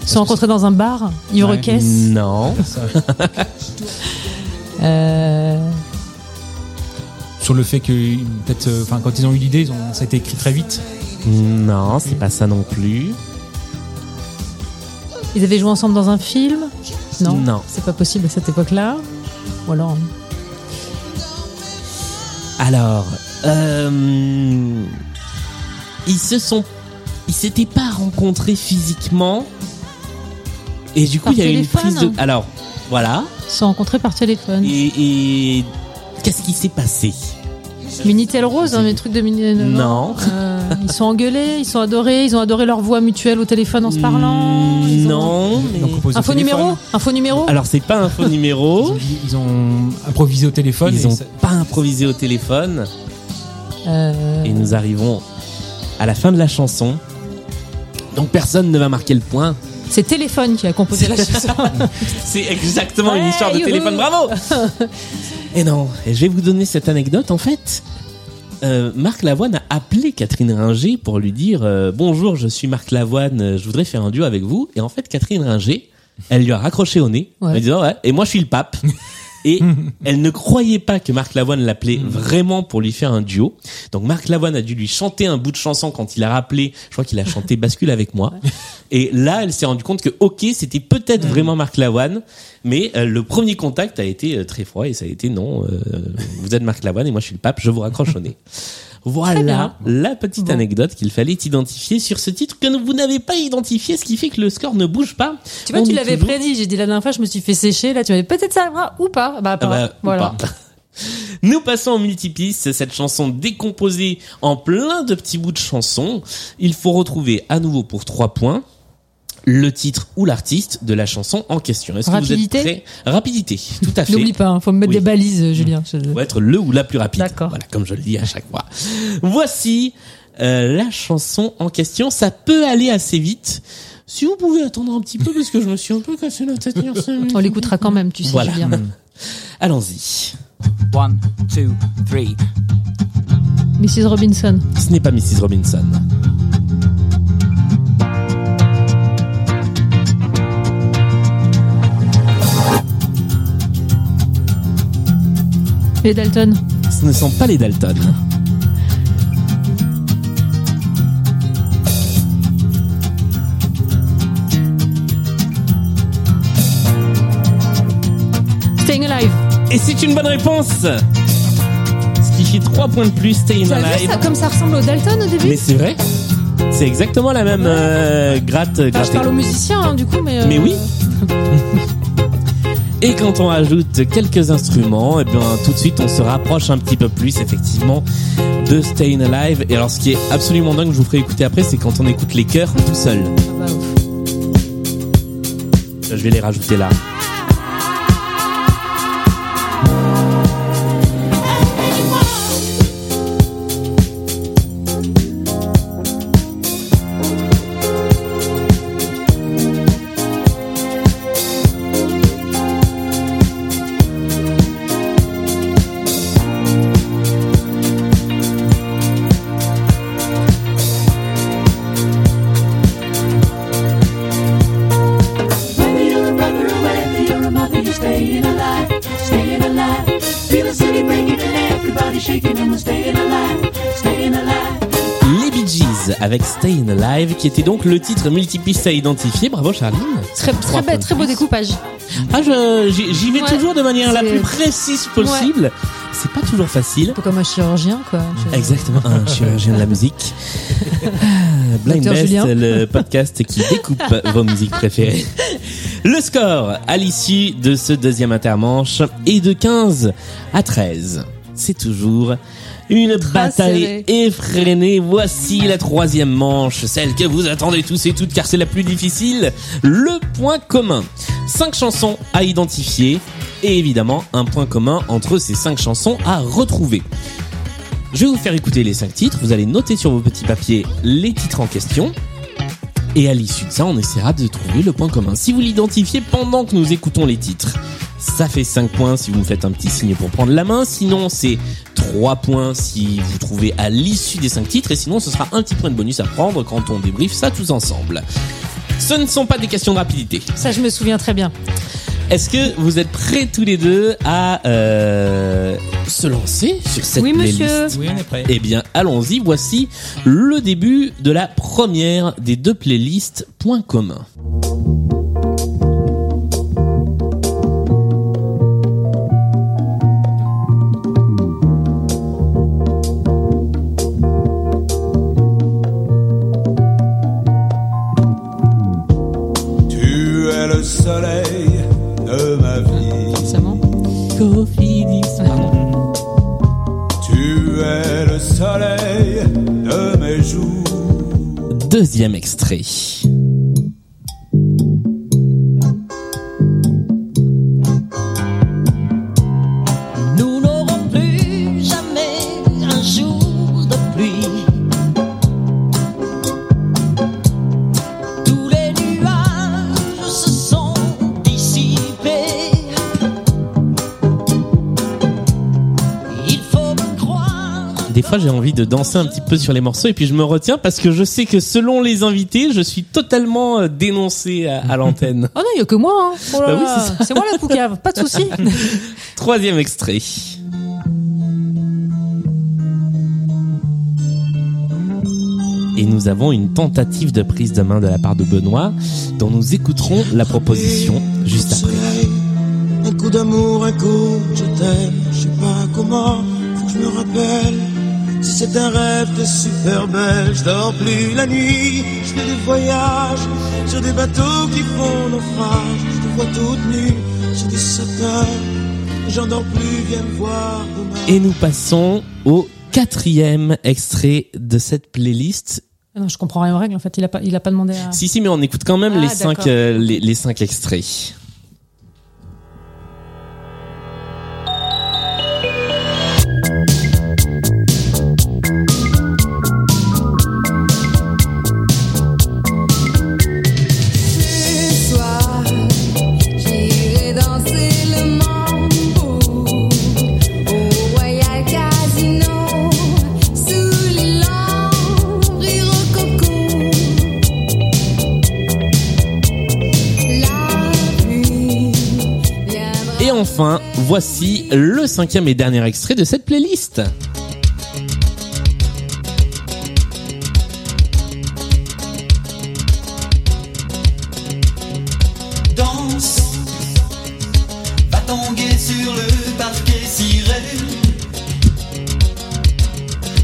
Ils se sont rencontrés dans un bar, ivre Ouais. caisse. Non. Euh, Sur le fait que, peut-être, euh, enfin, quand ils ont eu l'idée, ils ont- ça a été écrit très vite. Non, c'est pas ça non plus. ils avaient joué ensemble dans un film? Non, Non. c'est pas possible à cette époque-là. Ou alors, Alors, euh, ils se sont, ils s'étaient pas rencontrés physiquement, et du coup Par il y a eu une prise de. Alors, voilà. ils se sont rencontrés par téléphone. Et, et qu'est-ce qui s'est passé? Minitel Rose, hein, mes trucs de Minitel. Non. Euh, ils sont engueulés, ils sont adorés, ils ont adoré leur voix mutuelle au téléphone en se parlant. Mm, ils ont- Non. Ils ont Un au faux numéro Un faux numéro Alors c'est pas un faux Ils numéro. ont, ils ont improvisé au téléphone. Ils ont ça- pas improvisé au téléphone. Euh, Et nous arrivons à la fin de la chanson. Donc personne ne va marquer le point. C'est Téléphone qui a composé la chanson. C'est exactement une histoire de youhou. téléphone, bravo Et non, et je vais vous donner cette anecdote en fait. Euh, Marc Lavoine a appelé Catherine Ringer pour lui dire euh, bonjour, je suis Marc Lavoine, euh, je voudrais faire un duo avec vous. Et en fait, Catherine Ringer, elle lui a raccroché au nez Ouais. en lui disant ouais, et moi je suis le pape. Et elle ne croyait pas que Marc Lavoine l'appelait vraiment pour lui faire un duo. Donc Marc Lavoine a dû lui chanter un bout de chanson quand il a rappelé. Je crois qu'il a chanté Bascule avec moi. Et là, elle s'est rendue compte que ok, c'était peut-être vraiment Marc Lavoine, mais euh, le premier contact a été euh, très froid et ça a été non, euh, vous êtes Marc Lavoine et moi je suis le pape, je vous raccroche au nez. Voilà la petite Bon. anecdote qu'il fallait identifier sur ce titre que vous n'avez pas identifié, ce qui fait que le score ne bouge pas. tu vois, On tu l'avais toujours- prédit. J'ai dit la dernière fois, je me suis fait sécher. Là, tu m'avais peut-être ça ou pas. Bah, Ah pas. bah, ou voilà. pas. Nous passons en multipiste, cette chanson décomposée en plein de petits bouts de chansons. Il faut retrouver à nouveau pour trois points le titre ou l'artiste de la chanson en question. Est-ce que vous êtes Rapidité prêts Rapidité, tout à fait. N'oublie pas, hein, faut me mettre Oui. des balises, Julien. Je- Faut être le ou la plus rapide. D'accord. Voilà, comme je le dis à chaque fois. Voici euh, la chanson en question. Ça peut aller assez vite. Si vous pouvez attendre un petit peu, parce que je me suis un peu cassé la tête. On l'écoutera quand même, tu sais, Voilà. Julien. Allons-y. One, two, three. Mrs. Robinson. Ce n'est pas Mrs. Robinson. Les Dalton. Ce ne sont pas les Dalton. Staying Alive. Et c'est une bonne réponse Ce qui fait 3 points de plus, Stay in Tu as vu Alive. ça comme ça ressemble aux Dalton au début Mais c'est vrai C'est exactement la même euh, gratte Enfin, je parle aux musiciens, hein, du coup, mais. euh, Mais oui Et quand on ajoute quelques instruments, et bien tout de suite on se rapproche un petit peu plus effectivement de Staying Alive. Et alors ce qui est absolument dingue, je vous ferai écouter après, c'est quand on écoute les chœurs tout seul. Ah bah. Je vais les rajouter là. Avec Stayin' Alive, qui était donc le titre multipiste à identifier. Bravo Charline. Très, beau découpage. Ah, j'y vais Ouais, toujours de manière la plus précise possible. C'est pas toujours facile. Un peu comme un chirurgien, quoi. Je- Exactement, un chirurgien de la musique. Blind Best, Julien. le podcast qui découpe vos musiques préférées. Le score à l'issue de ce deuxième intermanche est de 15 à 13. C'est toujours une bataille serré. effrénée. Voici la troisième manche, celle que vous attendez tous et toutes car c'est la plus difficile. Le point commun. Cinq chansons à identifier et évidemment un point commun entre ces cinq chansons à retrouver. Je vais vous faire écouter les cinq titres. Vous allez noter sur vos petits papiers les titres en question. Et à l'issue de ça, on essaiera de trouver le point commun. Si vous l'identifiez pendant que nous écoutons les titres, ça fait 5 points si vous me faites un petit signe pour prendre la main. Sinon, c'est 3 points si vous trouvez à l'issue des 5 titres. Et sinon, ce sera un petit point de bonus à prendre quand on débriefe ça tous ensemble. Ce ne sont pas des questions de rapidité. Ça, je me souviens très bien. Est-ce que vous êtes prêts tous les deux à euh, se lancer sur cette Oui, playlist monsieur. Oui, on est prêt. eh bien, allons-y. Voici le début de la première des deux playlists Point commun. Deuxième extrait. J'ai envie de danser un petit peu sur les morceaux et puis je me retiens parce que je sais que selon les invités, je suis totalement euh, dénoncé à, à l'antenne. Oh non, il y a que moi. Hein. Oh Bah oui, c'est moi la poucave, pas de souci. Troisième extrait. Et nous avons une tentative de prise de main de la part de Benoît, dont nous écouterons la proposition juste après. un coup d'amour, un coup je t'aime, je sais pas comment, faut que je me rappelle. Si c'est un rêve, t'es super belle, je dors plus la nuit, je fais des voyages sur des bateaux qui font naufrage, je te vois toute nue sur des sauteurs, j'en dors plus, viens me voir demain. Et nous passons au quatrième extrait de cette playlist. Ah Non, je comprends rien aux règles. En fait, il a pas, il a pas demandé à. Si, si, mais on écoute quand même Ah, les cinq, euh, les, les cinq extraits. Enfin, voici le cinquième et dernier extrait de cette playlist.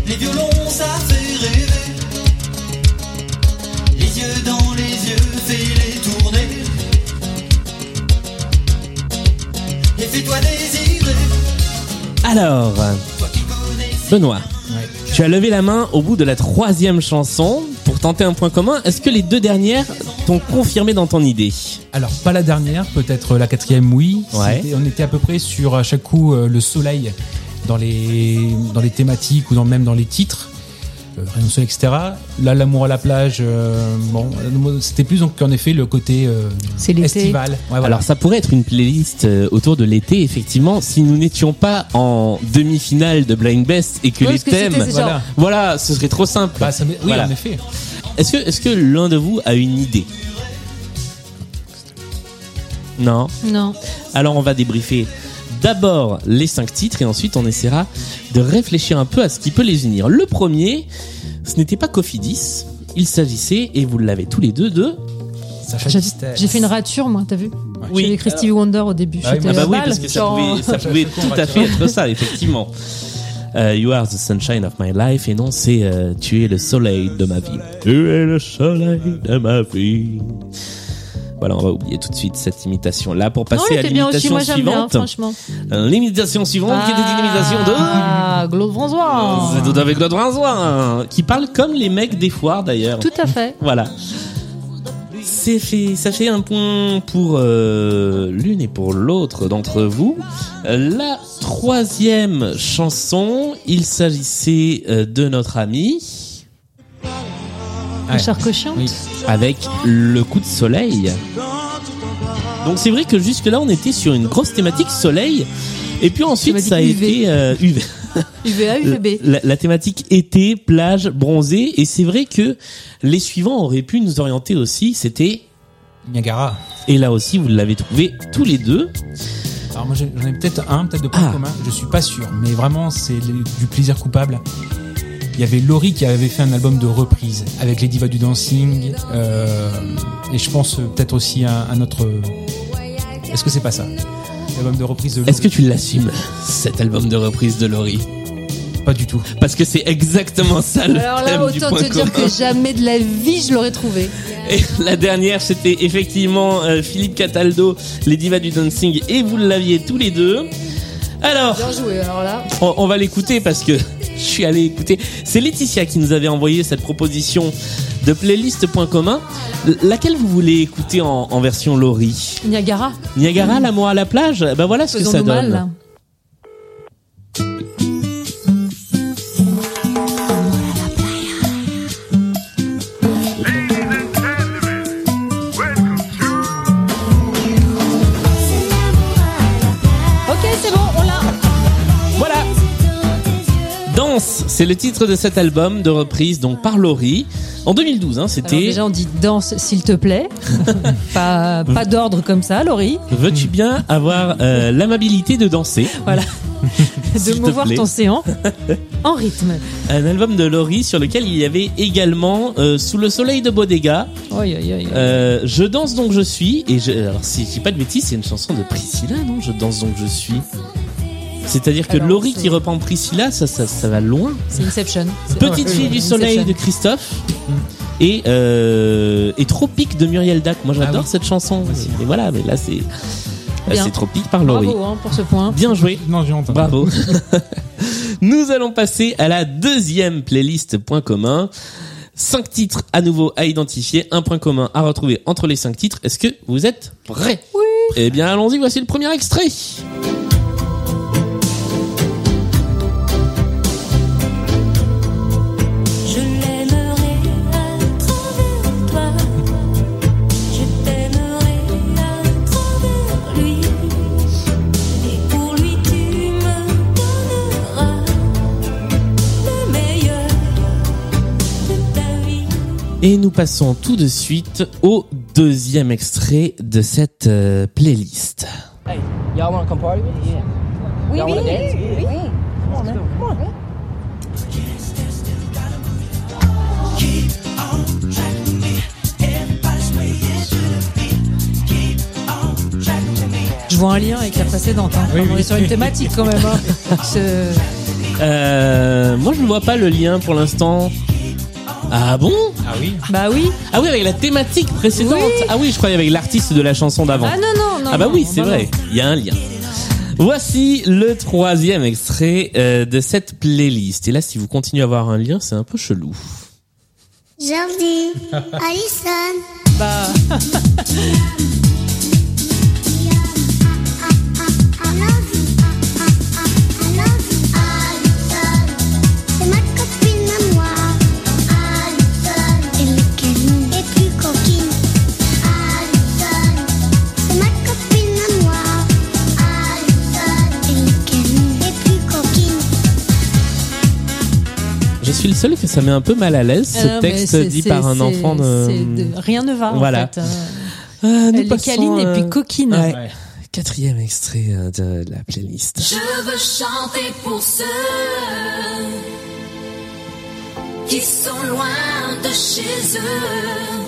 Les violons, Alors, Benoît, Ouais. tu as levé la main au bout de la troisième chanson pour tenter un point commun. Est-ce que les deux dernières t'ont confirmé dans ton idée? Alors, pas la dernière, peut-être la quatrième, oui. Ouais. On était à peu près sur à chaque coup euh, le soleil dans les, dans les thématiques ou dans, même dans les titres. Euh, Rayon soleil, etc. Là, l'amour à la plage, euh, bon, c'était plus donc en effet le côté euh, C'est l'été. estival. Ouais, voilà. Alors ça pourrait être une playlist euh, autour de l'été, effectivement, si nous n'étions pas en demi-finale de Blind Best et que Ouais, les parce que c'était- thèmes... Voilà. Voilà, ce serait trop simple. Bah, ça m'est- oui, Voilà. en effet. Est-ce que, est-ce que l'un de vous a une idée? Non? Non. Alors on va débriefer d'abord les cinq titres et ensuite on essaiera de réfléchir un peu à ce qui peut les unir. Le premier, ce n'était pas Cofidis. Il s'agissait, et vous l'avez tous les deux, de... Sacha J'ai fait une rature, moi, t'as vu Oui. J'ai écrit Stevie Wonder au début. Ah oui, Ah bah oui, parce que ça pouvait, ça tout à fait être ça, effectivement. Euh, you are the sunshine of my life, et non, c'est euh, tu es le soleil de ma vie. Tu es le soleil de ma vie. Voilà, on va oublier tout de suite cette imitation-là pour Non, passer à l'imitation suivante. franchement. L'imitation suivante qui était une imitation de... Ah, Claude François. C'est tout avec Claude François, hein, qui parle comme les mecs des foires d'ailleurs. Tout à fait. Voilà. C'est fait, ça fait un point pour euh, l'une et pour l'autre d'entre vous. La troisième chanson, il s'agissait euh, de notre ami. Richard Cochian. Oui. avec le coup de soleil. Donc c'est vrai que jusque là on était sur une grosse thématique soleil. Et puis ensuite ça a UV. été euh, UV. UVA, UVB. La, la thématique été, plage, bronzé. Et c'est vrai que les suivants auraient pu nous orienter aussi. C'était Niagara. Et là aussi, vous l'avez trouvé tous les deux. Alors moi j'en ai peut-être un, peut-être de points Ah. communs, je suis pas sûr, mais vraiment c'est du plaisir coupable. Il y avait Laurie qui avait fait un album de reprise avec les divas du dancing, euh, et je pense peut-être aussi un, un autre. Est-ce que c'est pas ça? L'album de reprise de Laurie Est-ce que tu l'assumes, cet album de reprise de Laurie? Pas du tout. Parce que c'est exactement ça le Alors là, thème du autant point te dire commun. que jamais de la vie je l'aurais trouvé. Et la dernière, c'était effectivement euh, Philippe Cataldo, les divas du dancing, et vous l'aviez tous les deux. Alors, Bien joué, alors là. on, on va l'écouter parce que je suis allé écouter. C'est Laetitia qui nous avait envoyé cette proposition de playlist point commun. Laquelle vous voulez écouter en, en version Laurie Niagara. Niagara, l'amour à la plage? Ben voilà ce que ça donne. mal. Danse, c'est le titre de cet album de reprise donc par Laurie en 2012. Hein, c'était déjà, on dit danse, s'il te plaît. pas pas d'ordre comme ça, Laurie. Veux-tu bien avoir euh, l'amabilité de danser? Voilà. de mouvoir ton séant en rythme. Un album de Laurie sur lequel il y avait également euh, Sous le soleil de Bodega. Oi, oi, oi, oi. Euh, je danse donc je suis et je, alors si je dis pas de bêtises, c'est une chanson de Priscilla, non? Je danse donc je suis. C'est-à-dire que Alors, Laurie c'est- qui reprend Priscilla, ça, ça, ça va loin. C'est Inception. C'est- Petite fille du soleil de Inception. Christophe et euh, et Tropique de Muriel Dac. Moi j'adore Ah oui. cette chanson. Aussi. Et voilà, mais là c'est là, Bien. c'est Tropique par Laurie. Bravo hein, pour ce point. Bien joué. Non, j'ai entendu. Bravo. Nous allons passer à la deuxième playlist point commun. Cinq titres à nouveau à identifier, un point commun à retrouver entre les cinq titres. Est-ce que vous êtes prêts? Oui. Eh bien, allons-y. Voici le premier extrait. Et nous passons tout de suite au deuxième extrait de cette euh, playlist. Hey, y'all want to come party with us? Yeah. y'all want to dance? Oui. Come on, man. Come on. Je vois un lien avec la précédente. hein. Oui, on oui. est sur une thématique quand même. hein. Ce- Euh, moi, je ne vois pas le lien pour l'instant. Ah bon Ah oui. Bah oui. Ah oui, avec la thématique précédente. Oui. Ah oui, je croyais avec l'artiste de la chanson d'avant. Ah non non non. Ah bah non, oui, c'est bah vrai, il y a un lien. Voici le troisième extrait euh, de cette playlist. Et là, si vous continuez à avoir un lien, c'est un peu chelou. Jordi, Alison. Bah, suis le seul que ça met un peu mal à l'aise, ce ah texte dit par un enfant de... Rien ne va Voilà. en fait. euh. Ah, nous Elle est passons, câline et euh, puis coquine. ouais. Ouais. Quatrième extrait euh, de la playlist. Je veux chanter pour ceux qui sont loin de chez eux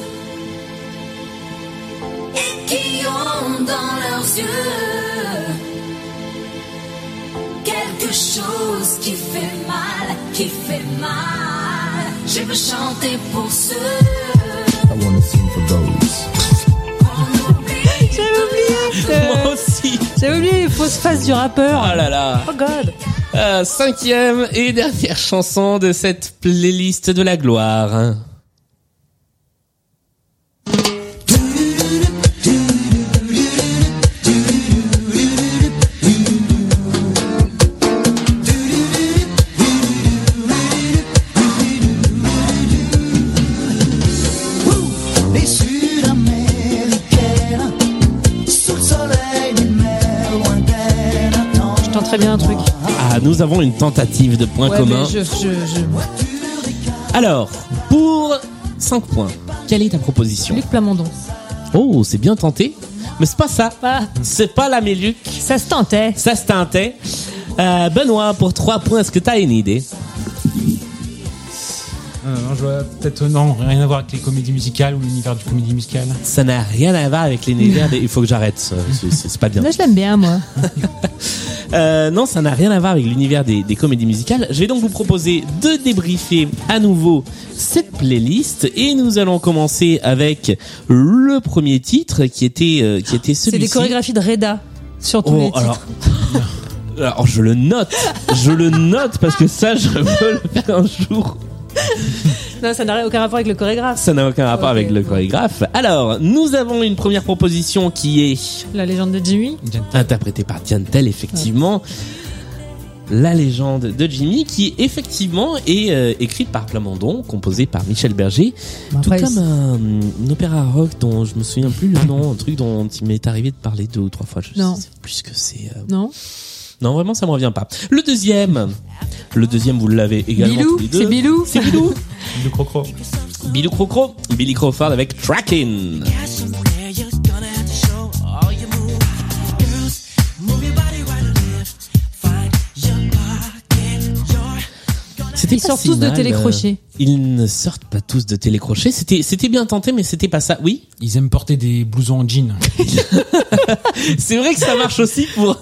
et qui ont dans leurs yeux quelque chose qui fait mal, qui fait mal. Je veux chanter pour ceux. I wanna sing for those. J'avais oublié. euh, Moi aussi. J'avais oublié les fausses faces du rappeur. Oh là là. Oh god. Euh, cinquième et dernière chanson de cette playlist de la gloire. Nous avons une tentative de point Ouais, commun. mais je, je, je... Alors, pour 5 points, quelle est ta proposition Luc Plamondon. Oh, c'est bien tenté, mais c'est pas ça. Ah, C'est pas la Méluc, ça se tentait. ça se tentait. Euh, Benoît, pour 3 points, est-ce que t'as une idée? Euh, non, je vois peut-être non, rien à voir avec les comédies musicales ou l'univers du comédie musicale. Ça n'a rien à voir avec l'univers des... Il faut que j'arrête, ça, c'est- c'est c'est pas bien. Là, je l'aime bien, moi. Euh, non, ça n'a rien à voir avec l'univers des, des comédies musicales. Je vais donc vous proposer de débriefer à nouveau cette playlist et nous allons commencer avec le premier titre qui était euh, qui était C'est celui-ci. des chorégraphies de Reda sur tous Oh, les titres. alors, alors je le note, je le note parce que ça je veux le faire un jour. Non, ça n'a aucun rapport avec le chorégraphe. Ça n'a aucun rapport avec le chorégraphe. Alors, nous avons une première proposition qui est La légende de Jimmy. interprétée par Diane Tell, effectivement. La légende de Jimmy, qui effectivement est euh, écrite par Plamondon, composée par Michel Berger, tout comme un, un opéra rock dont je me souviens plus le nom, un truc dont il m'est arrivé de parler deux ou trois fois. Je Non. sais plus ce que c'est. euh, Non. Non, vraiment, ça me revient pas. Le deuxième, le deuxième, vous l'avez également Bilou, c'est Bilou. C'est Bilou. Le crocro. Bilou Crocro, Billy Crawford avec Tracking. C'était Ils pas sortent si tous de télécrochet. euh, Ils ne sortent pas tous de télécrochet. C'était, c'était bien tenté, mais c'était pas ça. Oui? Ils aiment porter des blousons en jean. C'est vrai que ça marche aussi pour,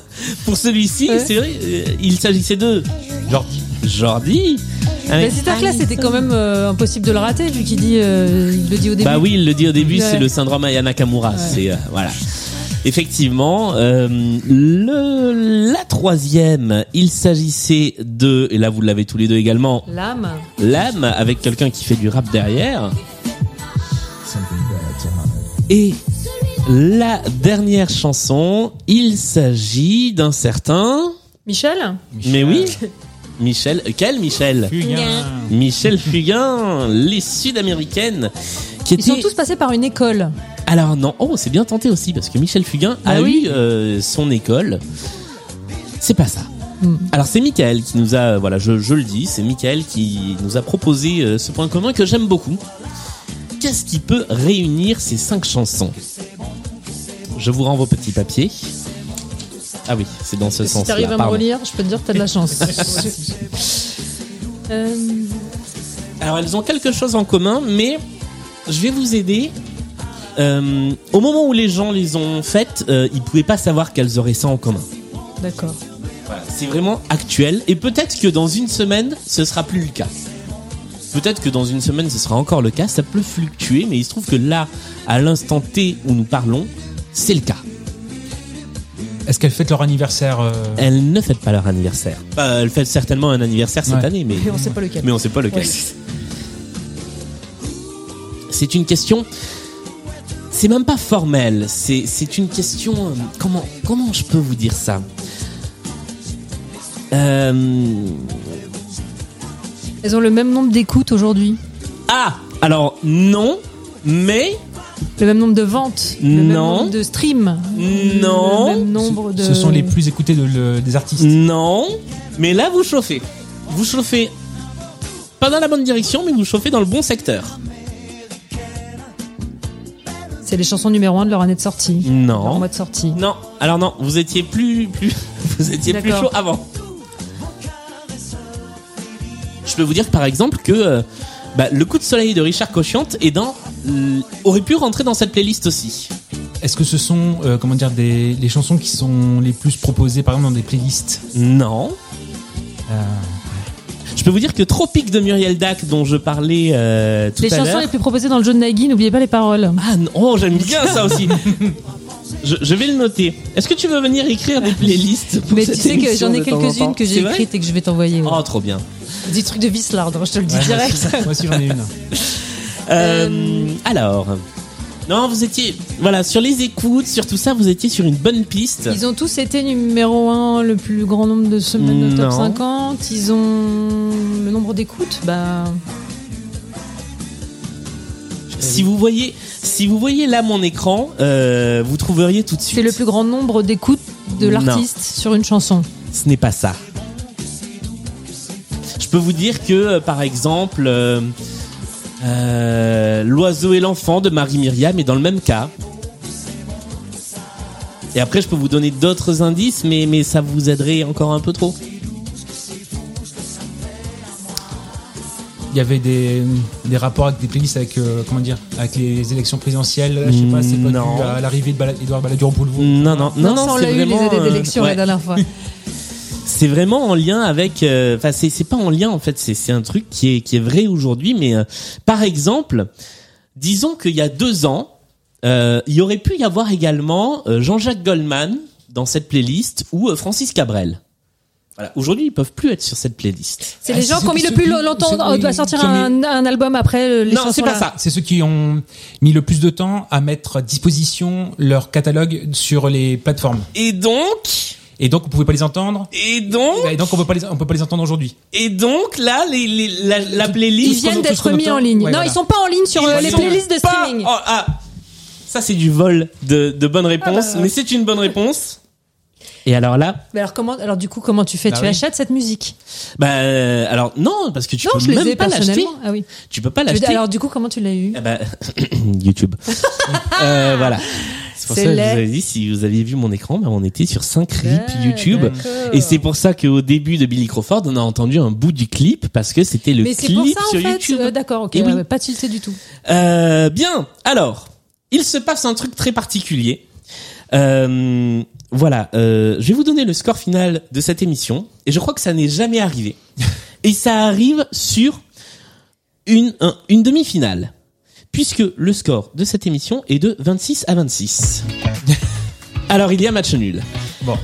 pour celui-ci. Ouais. C'est vrai. euh, il s'agissait de Jordi. Mais avec- c'est-à-dire que là, c'était quand même euh, impossible de le rater, vu qu'il dit, euh, il le dit au début. Bah oui, il le dit au début, Ouais. c'est le syndrome Aya Nakamura. Ouais. C'est euh, voilà. Effectivement, euh, le la troisième, il s'agissait de et là vous l'avez tous les deux également, L'âme. l'âme avec quelqu'un qui fait du rap derrière. Et la dernière chanson, il s'agit d'un certain. Michel Mais oui, Michel. Quel Michel Fugain. Michel Fugain, les Sud-américaines, qui Ils sont tous passés par une école. Alors non, oh c'est bien tenté aussi parce que Michel Fugain a Bah oui. eu euh, son école. C'est pas ça. Hmm. Alors c'est Michael qui nous a, voilà, je, je le dis, c'est Michael qui nous a proposé euh, ce point commun que j'aime beaucoup. Qu'est-ce qui peut réunir ces cinq chansons? Je vous rends vos petits papiers. Ah oui, c'est dans ce Si sens-là. t'arrives à me relire, je peux te dire que t'as de la chance. Euh, Alors elles ont quelque chose en commun, mais je vais vous aider. Euh, au moment où les gens les ont faites, euh, ils pouvaient pas savoir qu'elles auraient ça en commun. D'accord. Voilà, c'est vraiment actuel et peut-être que dans une semaine, ce sera plus le cas. Peut-être que dans une semaine, ce sera encore le cas. Ça peut fluctuer, mais il se trouve que là, à l'instant T où nous parlons, c'est le cas. Est-ce qu'elles fêtent leur anniversaire euh, Elles ne fêtent pas leur anniversaire. Bah, elles fêtent certainement un anniversaire cette Ouais. année, mais Et on sait pas lequel. mais on sait pas lequel. Ouais. C'est une question. C'est même pas formel. C'est c'est une question. euh, Comment comment je peux vous dire ça? Euh, Elles ont le même nombre d'écoutes aujourd'hui. Ah alors non, mais Le même nombre de ventes. Le même Non. nombre de streams. Non. Le même nombre de... Ce sont les plus écoutés de, le- des artistes. non. Mais là vous chauffez. Vous chauffez pas dans la bonne direction, mais vous chauffez dans le bon secteur. C'est les chansons numéro 1 de leur année de sortie. Leur Non. mois de sortie. Non. Alors non, vous étiez plus plus vous étiez plus chaud avant. Je peux vous dire par exemple que euh, bah, le coup de soleil de Richard Cochiante est dans l- aurait pu rentrer dans cette playlist aussi. Est-ce que ce sont, euh, comment dire, des les chansons qui sont les plus proposées, par exemple, dans des playlists? Non. Euh, Je peux vous dire que Tropique de Muriel Dac dont je parlais euh, tout Les à chansons l'heure. les plus proposées dans le jeu de Nagui, n'oubliez pas les paroles. Ah non, oh, j'aime bien ça aussi. Je, je vais le noter. Est-ce que tu veux venir écrire des playlists pour Mais tu sais que j'en ai quelques-unes que j'ai écrites et que je vais t'envoyer. ouais. Oh, trop bien. Des trucs de Vislard, je te le dis ouais, direct. Moi aussi, j'en ai une. Euh, alors. Non, vous étiez. Voilà, sur les écoutes, sur tout ça, vous étiez sur une bonne piste. Ils ont tous été numéro 1 le plus grand nombre de semaines de top Non. 50. Ils ont le nombre d'écoutes, bah. Si vous voyez, si vous voyez là mon écran, euh, vous trouveriez tout de suite. C'est le plus grand nombre d'écoutes de Non. l'artiste sur une chanson. Ce n'est pas ça. Je peux vous dire que, euh, par exemple, euh, euh, L'oiseau et l'enfant de Marie Myriam est dans le même cas. Et après, je peux vous donner d'autres indices, mais, mais ça vous aiderait encore un peu trop. Il y avait des, des rapports avec des playlists avec, euh, comment dire, avec les élections présidentielles. Je sais pas, c'est pas Non. dû à l'arrivée d'Edouard Balladur le vote. Non, non, non, non, ça, on c'est l'a eu les vraiment, aides euh, ouais. la dernière fois. c'est vraiment en lien avec euh, enfin c'est c'est pas en lien en fait c'est c'est un truc qui est qui est vrai aujourd'hui mais euh, par exemple disons qu'il y a deux ans euh, il y aurait pu y avoir également euh, Jean-Jacques Goldman dans cette playlist ou euh, Francis Cabrel voilà aujourd'hui ils peuvent plus être sur cette playlist C'est Ah, les gens qui ont mis le plus longtemps à sortir qui ont un, un album après euh, les non c'est pas là. ça C'est ceux qui ont mis le plus de temps à mettre à disposition leur catalogue sur les plateformes. et donc Et donc, on pouvait pas les entendre. et donc Et donc, on peut pas les, on peut pas les entendre aujourd'hui. et donc là les, les la, la Ils playlist viennent tous d'être en mis en ligne. Ouais, non, voilà. ils sont pas en ligne sur Ils les playlists de streaming. oh, ah, ça c'est du vol de, de bonnes réponses, mais c'est une bonne réponse. Et alors là, Mais alors comment alors du coup comment tu fais? Bah Tu oui. achètes cette musique? Bah euh, alors non parce que tu Non, peux je les même ai pas l'acheter. Ah oui. Tu peux pas l'acheter. Alors du coup comment tu l'as eu? Ah bah, YouTube. euh, voilà. C'est pour ça que je vous avais dit si vous aviez vu mon écran, bah, on était sur 5 clips Ah, YouTube. Et c'est pour ça qu'au début de Billy Crawford, on a entendu un bout du clip parce que c'était le Mais c'est clip pour ça en fait. YouTube. Euh, D'accord, ok. Oui. pas tilté du tout. Euh, bien. Alors, il se passe un truc très particulier. Euh, voilà. Euh, je vais vous donner le score final de cette émission. Et je crois que ça n'est jamais arrivé. et ça arrive sur une, un- une demi-finale. Puisque le score de cette émission est de 26 à 26. Alors, il y a match nul. Bon,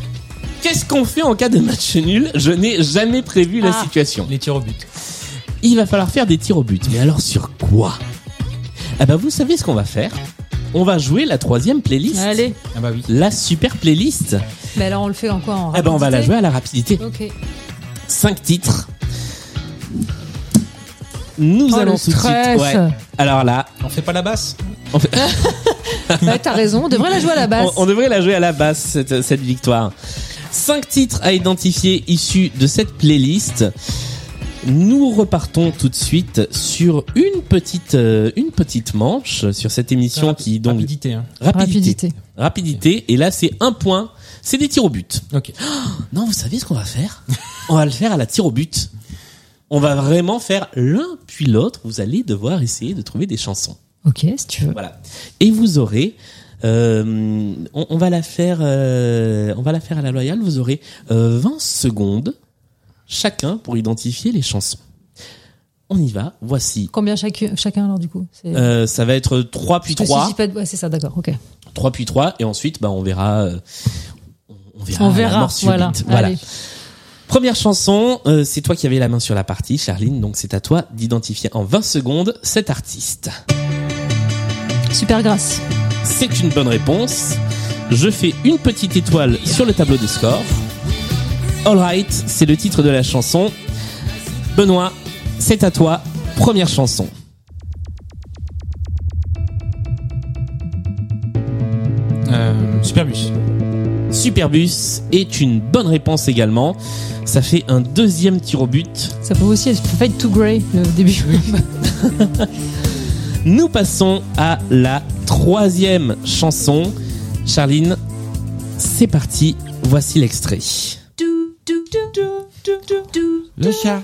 Qu'est-ce qu'on fait en cas de match nul? Je n'ai jamais prévu la Ah. situation. les tirs au but. Il va falloir faire des tirs au but. Mais alors sur quoi? Ah bah vous savez ce qu'on va faire? On va jouer la troisième playlist. Allez. Ah bah oui. La super playlist. Mais alors on le fait en quoi? En Ah bah on va la rapidité? jouer à la rapidité. Ok. Cinq titres. Nous Oh, allons le tout de stress. suite. Ouais. Alors là, On fait pas la basse on, fait- Ouais, T'as raison. On devrait la jouer à la basse. on- on devrait la jouer à la basse cette, cette victoire. Cinq titres à identifier issus de cette playlist. Nous repartons tout de suite sur une petite euh, une petite manche sur cette émission Rapi- qui donc Rapidité. Hein. rapidité. Rapidité. Rapidité. Et là, c'est un point. C'est des tirs au but. Ok. Non, vous savez ce qu'on va faire? On va le faire à la tir au but. On va vraiment faire l'un puis l'autre. Vous allez devoir essayer de trouver des chansons. Ok, si tu veux. Voilà. Et vous aurez, euh, on, on va la faire, euh, on va la faire à la loyale. Vous aurez euh, 20 secondes chacun pour identifier les chansons. On y va. Voici. Combien chacun, chacun alors du coup? Euh, ça va être 3 puis Ça 3. suffit pas de- ouais, c'est ça, d'accord. Ok. 3 puis 3 et ensuite bah on verra on verra On verra. Voilà. voilà. Première chanson, euh, c'est toi qui avais la main sur la partie Charline donc c'est à toi d'identifier en 20 secondes cet artiste. Super grâce. C'est une bonne réponse. Je fais une petite étoile sur le tableau de score. Alright, c'est le titre de la chanson. Benoît, c'est à toi. Première chanson. Euh, Superbus. Superbus est une bonne réponse également. Ça fait un deuxième tir au but. Ça peut aussi être Fade to Grey le début. Nous passons à la troisième chanson. Charline, c'est parti. Voici l'extrait. Le chat.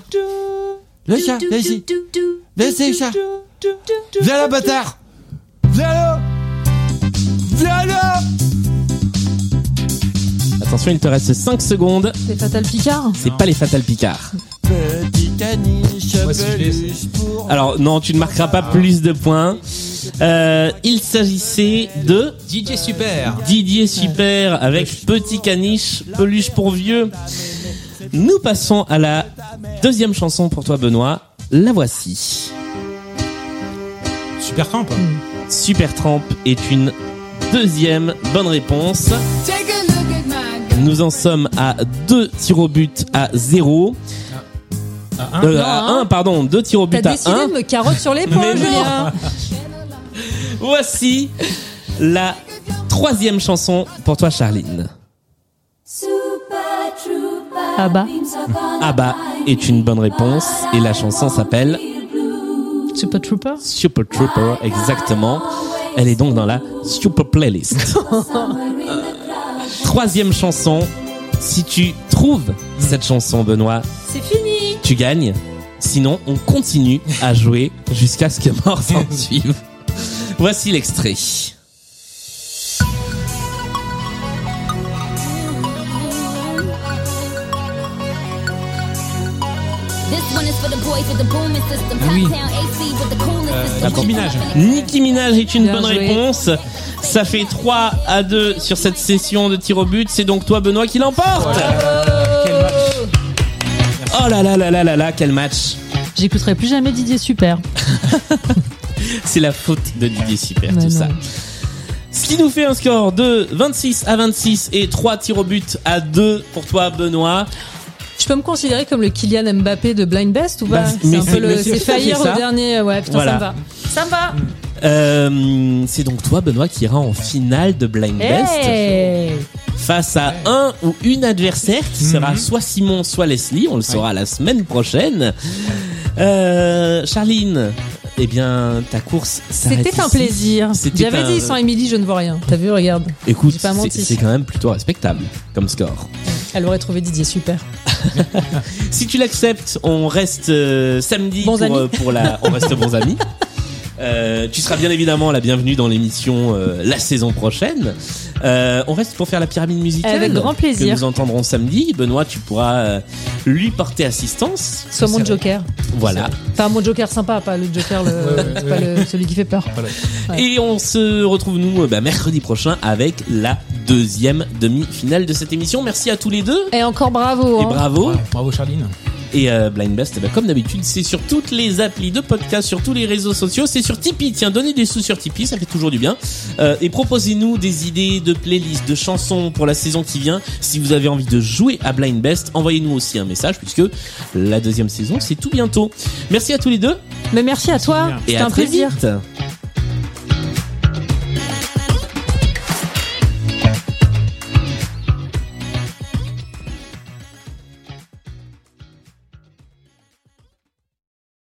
Le chat, viens ici. Viens ici, chat. Viens là, bâtard. Viens là. Viens là. Attention, il te reste 5 secondes. C'est Fatal Picard. C'est pas les Fatal Picard. Petit caniche, Moi, si je l'ai, peluche pour Alors non, tu ne marqueras pas plus de points. Euh, il s'agissait de DJ Super. Didier Super avec Petit Caniche, peluche pour vieux. Nous passons à la deuxième chanson pour toi Benoît. La voici. Super Camp. Super Tramp est une deuxième bonne réponse. Nous en sommes à deux tirs au but à 0. À un. Euh, Non, à hein. 1, pardon, deux tirs au T'as but à décidé 1. de me carotte sur Mais non. Julien. Voici la troisième chanson pour toi Charline. Bah, Abba est une bonne réponse et la chanson s'appelle Super Trooper. Super Trooper, exactement. Elle est donc dans la Super Playlist. Troisième chanson. Si tu trouves cette chanson, Benoît, C'est fini. tu gagnes. Sinon, on continue à jouer jusqu'à ce que mort s'en suive. Voici l'extrait. Oui. The coolest system. Nicki Minaj. Nicki Minaj est une Bien bonne joué. réponse. Ça fait 3 à 2 sur cette session de tir au but. C'est donc toi, Benoît, qui l'emporte. Oh là là là là là là, quel match. J'écouterai plus jamais Didier Super. C'est la faute de Didier Super, Mais tout non. ça. Ce qui nous fait un score de 26 à 26 et 3 tirs au but à 2 pour toi, Benoît. Je peux me considérer comme le Kylian Mbappé de Blind Best ou pas Bah, C'est un peu le, c'est faillir au dernier. Ouais, putain, Voilà. ça me va. Ça me va. Euh, c'est donc toi, Benoît, qui ira en finale de Blind Best Hey face à un ou une adversaire qui sera Mhm. soit Simon, soit Leslie. On le saura la semaine prochaine. Euh, Charline, eh bien, ta course C'était un plaisir. J'avais un- dit sans Émilie, je ne vois rien. T'as vu, regarde. Écoute, c'est quand même plutôt respectable comme score. Elle aurait trouvé Didier super. Si tu l'acceptes, on reste euh, samedi pour, euh, pour la. On reste bons amis. Euh, tu seras bien évidemment la bienvenue dans l'émission euh, la saison prochaine. Euh, on reste pour faire la pyramide musicale. Avec grand plaisir. Que nous entendrons samedi. Benoît, tu pourras euh, lui porter assistance. Soit mon Joker. Voilà. Enfin, mon Joker sympa, pas le Joker, le, ouais, pas ouais. le- celui qui fait peur. Ouais. Et on se retrouve nous euh, bah, mercredi prochain avec la deuxième demi-finale de cette émission. Merci à tous les deux. Et encore bravo. Et hein. bravo. Ouais, bravo Charline. Et euh, Blind Best, eh ben, comme d'habitude, c'est sur toutes les applis de podcast, sur tous les réseaux sociaux, c'est sur Tipeee. Tiens, donnez des sous sur Tipeee, ça fait toujours du bien. Euh, et proposez-nous des idées de playlists, de chansons pour la saison qui vient. Si vous avez envie de jouer à Blind Best, envoyez-nous aussi un message puisque la deuxième saison, c'est tout bientôt. Merci à tous les deux Mais merci à toi. et à un très plaisir. vite.